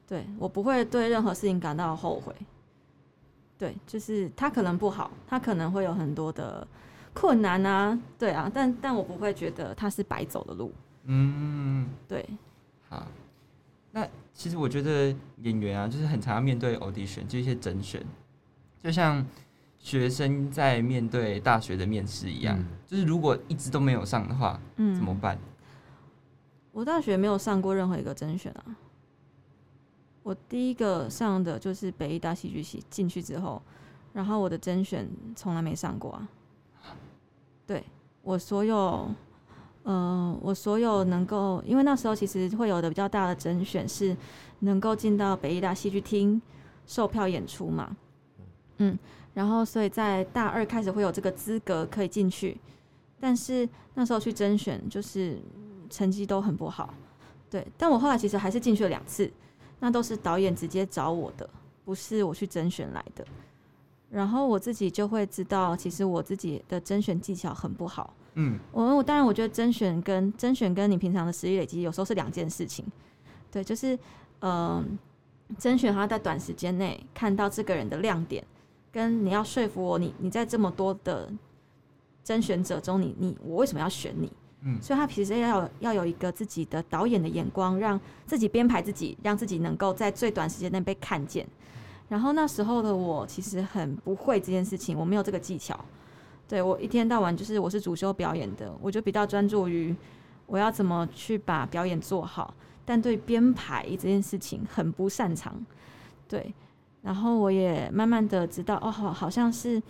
对我不会对任何事情感到后悔。对，就是他可能不好，他可能会有很多的困难啊，对啊，但但我不会觉得它是白走的路。嗯，对，好。那其实我觉得演员啊，就是很常要面对 audition，就一些甄选，就像学生在面对大学的面试一样，嗯就是如果一直都没有上的话，嗯，怎么办？我大学没有上过任何一个甄选啊。我第一个上的就是北艺大戏剧系，进去之后，然后我的甄选从来没上过啊。对我所有，呃，我所有能够，因为那时候其实会有的比较大的甄选是能够进到北艺大戏剧厅售票演出嘛，嗯，然后所以在大二开始会有这个资格可以进去，但是那时候去甄选就是成绩都很不好，对。但我后来其实还是进去了两次，那都是导演直接找我的，不是我去甄选来的。然后我自己就会知道，其实我自己的甄选技巧很不好。嗯，我我当然我觉得甄选跟甄选跟你平常的实力累积有时候是两件事情。对，就是嗯、呃甄选他在短时间内看到这个人的亮点，跟你要说服我，你你在这么多的甄选者中，你你我为什么要选你？嗯所以他其实要有要有一个自己的导演的眼光，让自己编排自己，让自己能够在最短时间内被看见。然后那时候的我其实很不会这件事情，我没有这个技巧。对我一天到晚就是我是主修表演的，我就比较专注于我要怎么去把表演做好，但对编排这件事情很不擅长。对，然后我也慢慢的知道，哦，好，好像是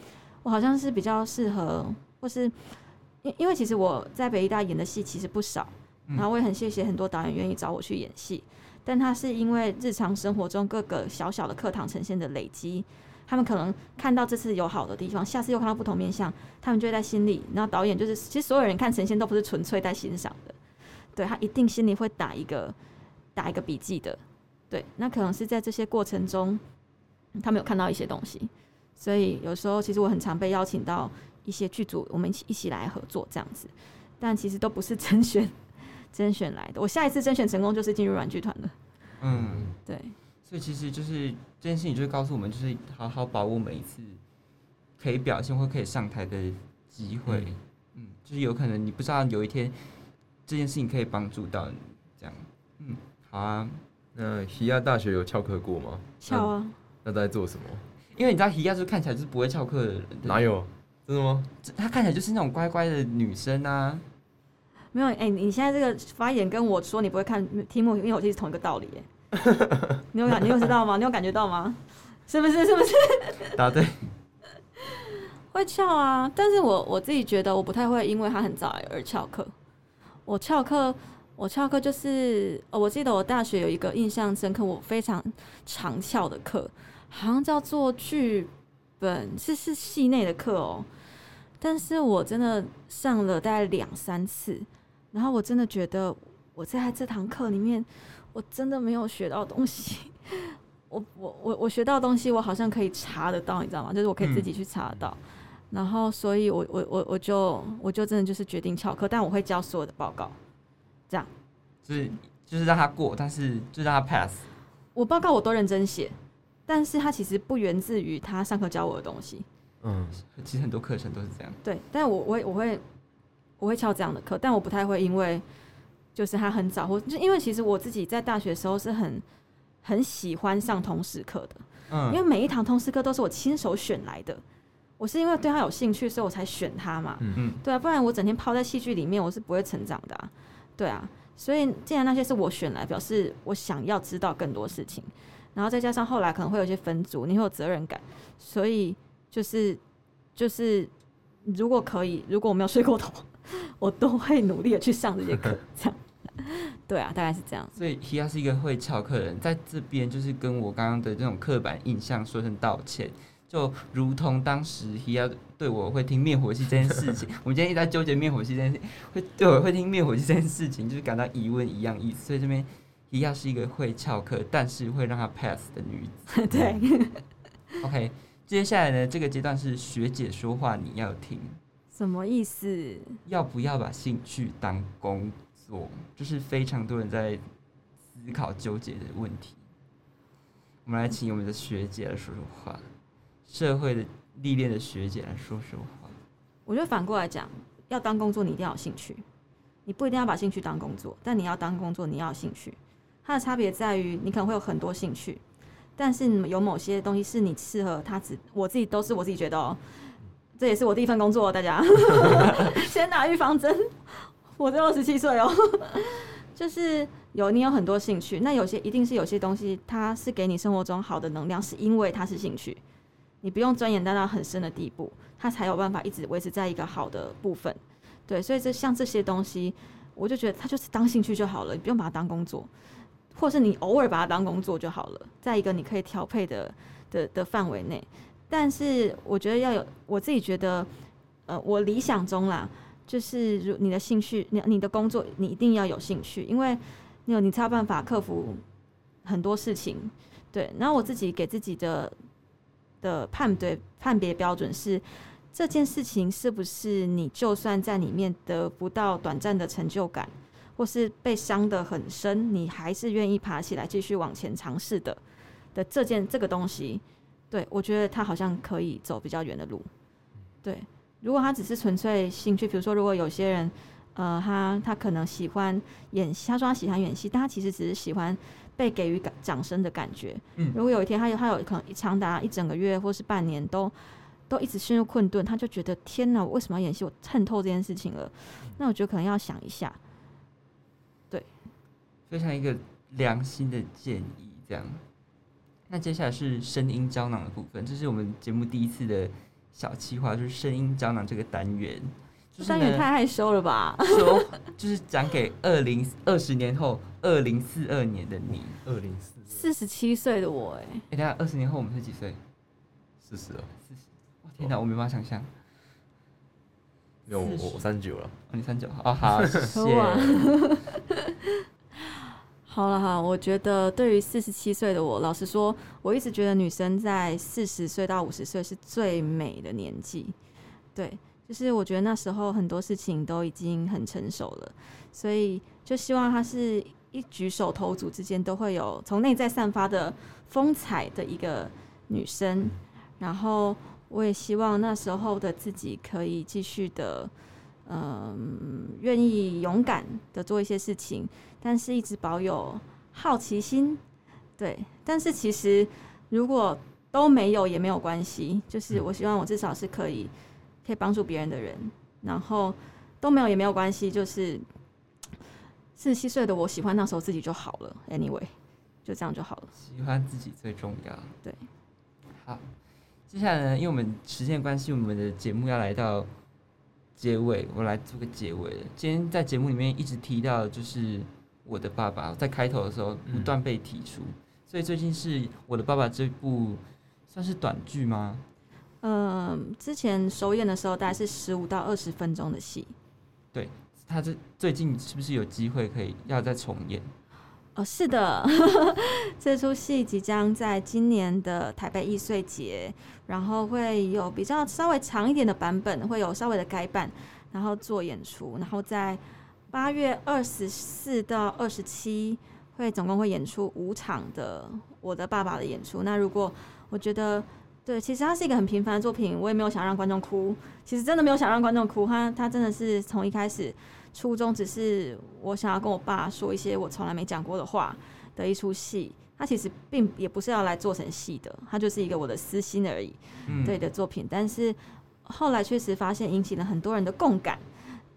我好像是比较适合，或是因因为其实我在北医大演的戏其实不少，嗯然后我也很谢谢很多导演愿意找我去演戏，但他是因为日常生活中各个小小的课堂呈现的累积，他们可能看到这次有好的地方，下次又看到不同面向，他们就会在心里，然后导演就是其实所有人看呈现都不是纯粹在欣赏的，对他一定心里会打一个打一个笔记的，对，那可能是在这些过程中，他们有看到一些东西，所以有时候其实我很常被邀请到一些剧组，我们一起一起来合作这样子，但其实都不是甄选甄选来的。我下一次甄选成功就是进入软剧团了，嗯，对，所以其实就是这件事情，就是告诉我们，就是好好把握每一次可以表现或可以上台的机会。嗯就是有可能你不知道有一天这件事情可以帮助到你，这样。嗯，好啊，那西亚大学有翘课过吗？翘啊，那都在做什么？因为你知道，希亚就是看起来就是不会翘课的人，哪有？真的吗？她看起来就是那种乖乖的女生啊。没有，哎、你现在这个发言跟我说你不会看题目，因为我其实是同一个道理，耶，你有感，你有知道吗？你有感觉到吗？是不是？是不是？答对。会翘啊，但是我我自己觉得我不太会因为他很早而翘课。我翘课，我翘课就是，呃，我记得我大学有一个印象深刻，我非常常翘的课，好像叫做剧本，是是系内的课哦。但是我真的上了大概两三次，然后我真的觉得我在这堂课里面，我真的没有学到东西。我我我我学到的东西，我好像可以查得到，你知道吗？就是我可以自己去查得到。然后，所以我我我我就我就真的就是决定翘课，但我会交所有的报告，这样。就是就是让他过，但是就让他 pass。我报告我都认真写，但是他其实不源自于他上课教我的东西。嗯，其实很多课程都是这样。对，但我我会我会我会翘这样的课，但我不太会因为就是他很早或就因为其实我自己在大学的时候是很很喜欢上通识课的，嗯，因为每一堂通识课都是我亲手选来的。我是因为对他有兴趣，所以我才选他嘛。嗯嗯对啊，不然我整天泡在戏剧里面，我是不会成长的、啊。对啊，所以既然那些是我选来，表示我想要知道更多事情，然后再加上后来可能会有一些分组，你会有责任感，所以就是就是如果可以，如果我没有睡过头，我都会努力的去上这节课。这样，对啊，大概是这样。所以 Hia 是一个会翘课的人，在这边就是跟我刚刚的这种刻板印象说声道歉。就如同当时 Hia 对我会听灭火器这件事情，我们今天一直在纠结灭火器这件事，会对我会听灭火器这件事情，就是感到疑问一样意思。所以这边 Hia 是一个会翘课，但是会让他 pass 的女子。对，OK，接下来呢，这个阶段是学姐说话你要听，什么意思？要不要把兴趣当工作，这是非常多人在思考纠结的问题。我们来请我们的学姐来说说话，社会的历练的学姐来说说话。我觉得反过来讲，要当工作，你一定要有兴趣。你不一定要把兴趣当工作，但你要当工作，你要有兴趣。它的差别在于，你可能会有很多兴趣，但是有某些东西是你适合它只。我自己都是我自己觉得哦，这也是我第一份工作，大家 先打预防针。我只有二十七岁哦，就是有你有很多兴趣，那有些一定是有些东西，它是给你生活中好的能量，是因为它是兴趣。你不用钻研到到很深的地步，它才有办法一直维持在一个好的部分。对，所以这像这些东西，我就觉得它就是当兴趣就好了，你不用把它当工作，或是你偶尔把它当工作就好了，在一个你可以调配的的的范围内。但是我觉得要有，我自己觉得，呃，我理想中啦，就是如你的兴趣，你你的工作，你一定要有兴趣，因为你有你才有办法克服很多事情。对，然后我自己给自己的的判对判别标准是。这件事情是不是你就算在里面得不到短暂的成就感，或是被伤得很深，你还是愿意爬起来继续往前尝试的的这件这个东西？对我觉得他好像可以走比较远的路。对，如果他只是纯粹兴趣，比如说如果有些人，呃，他他可能喜欢演戏，他说他喜欢演戏，但他其实只是喜欢被给予掌声的感觉。嗯如果有一天他有他有可能长达一整个月或是半年都。都一直陷入困顿，他就觉得天哪，我为什么要演戏？我恨透这件事情了。那我觉得可能要想一下。对，非常一个良心的建议，这样。那接下来是声音胶囊的部分，这是我们节目第一次的小计划，就是声音胶囊这个单元。就是单元太害羞了吧？说就是讲给二零二十年后，二零四二年的你。二零四四十七岁的我、哎，哎、等一下二十年后我们是几岁？四十啊，四十。哇，天哪，我没办法想象。没有我三十九了，哦，你三九哦，好，谢谢。好了哈，我觉得对于四十七岁的我，老实说，我一直觉得女生在四十岁到五十岁是最美的年纪。对，就是我觉得那时候很多事情都已经很成熟了，所以就希望她是一举手投足之间都会有从内在散发的风采的一个女生。然后我也希望那时候的自己可以继续的，嗯，愿意勇敢的做一些事情，但是一直保有好奇心，对。但是其实如果都没有也没有关系，就是我希望我至少是可以可以帮助别人的人，然后都没有也没有关系，就是四十七岁的我喜欢那时候自己就好了，anyway，就这样就好了。喜欢自己最重要。对，好，接下来呢，因为我们时间关系，我们的节目要来到结尾，我来做个结尾了。今天在节目里面一直提到，就是我的爸爸，在开头的时候不断被提出，所以最近是我的爸爸这部算是短剧吗？嗯，之前首演的时候大概是十五到二十分钟的戏，对他这最近是不是有机会可以要再重演？哦，是的，这出戏即将在今年的台北易碎节，然后会有比较稍微长一点的版本，会有稍微的改版，然后做演出，然后在八月二十四到二十七会总共会演出五场的我的爸爸的演出。那如果我觉得对，其实它是一个很平凡的作品，我也没有想让观众哭，其实真的没有想让观众哭，他他真的是从一开始。初衷只是我想要跟我爸说一些我从来没讲过的话的一出戏，它其实并也不是要来做成戏的，它就是一个我的私心而已，对的作品。但是后来确实发现引起了很多人的共感，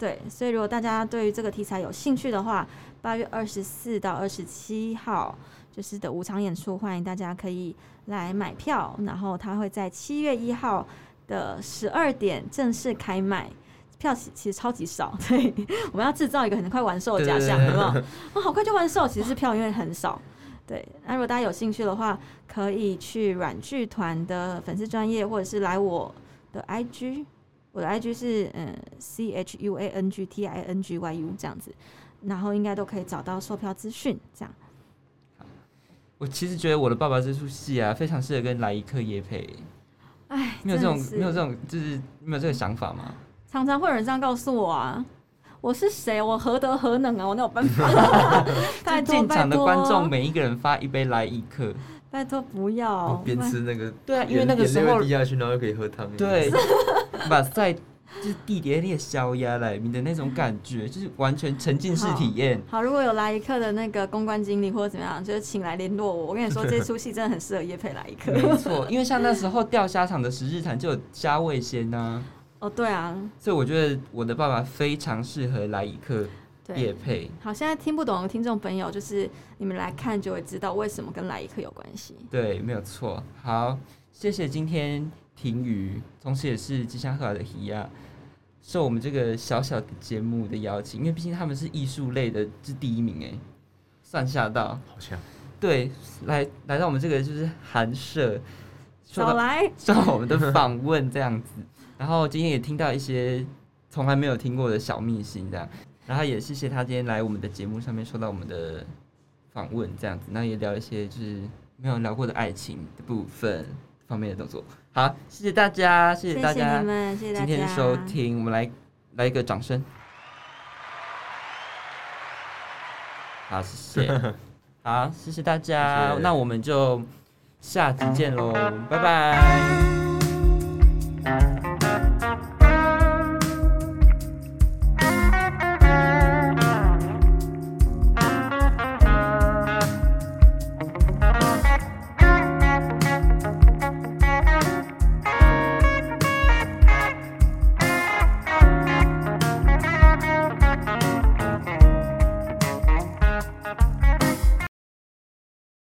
对，所以如果大家对于这个题材有兴趣的话，八月二十四到二十七号就是的五场演出，欢迎大家可以来买票，然后它会在七月一号的十二点正式开卖。票其实超级少，对，我们要制造一个很快完售的假象，有没有？啊，好快就完售，其实是票因为很少，对。那如果大家有兴趣的话，可以去软剧团的粉丝专业，或者是来我的 IG，我的 IG 是嗯 C H U A N G T I N G Y U 这样子，然后应该都可以找到售票资讯。这样，我其实觉得我的爸爸这出戏啊，非常适合跟来一刻夜配。哎，没有这种，没有这种，就是没有这个想法吗？常常会有人这样告诉我啊，我是谁？我何德何能啊？我哪有办法？拜托，进场的观众每一个人发一杯来一克，拜托不要。边吃那个，对啊，因为那个时候滴下去，然后又可以喝汤。对，把在就是地碟列消压来你的那种感觉，就是完全沉浸式体验。好，如果有来一刻的那个公关经理或者怎么样，就是请来联络我。我跟你说，这出戏真的很适合叶佩来一刻。没错，因为像那时候钓虾场的十日谈就有虾味鲜呐。哦，对啊，所以我觉得我的爸爸非常适合来一刻夜配。好，现在听不懂的听众朋友，就是你们来看就会知道为什么跟来一刻有关系。对，没有错。好，谢谢今天婷宇，同时也是吉祥和的喜亚，受我们这个小小的节目的邀请，因为毕竟他们是艺术类的，是第一名哎，算下到。好像。对，来来到我们这个就是寒舍，少来。受我们的访问这样子。然后今天也听到一些从来没有听过的小秘辛，这样，然后也谢谢他今天来我们的节目上面受到我们的访问，这样子，那也聊一些就是没有聊过的爱情的部分方面的动作。好，谢谢大家，谢谢大家，谢谢今天收听，我们来来一个掌声。好，谢谢，好，谢谢大家，那我们就下集见喽，拜拜。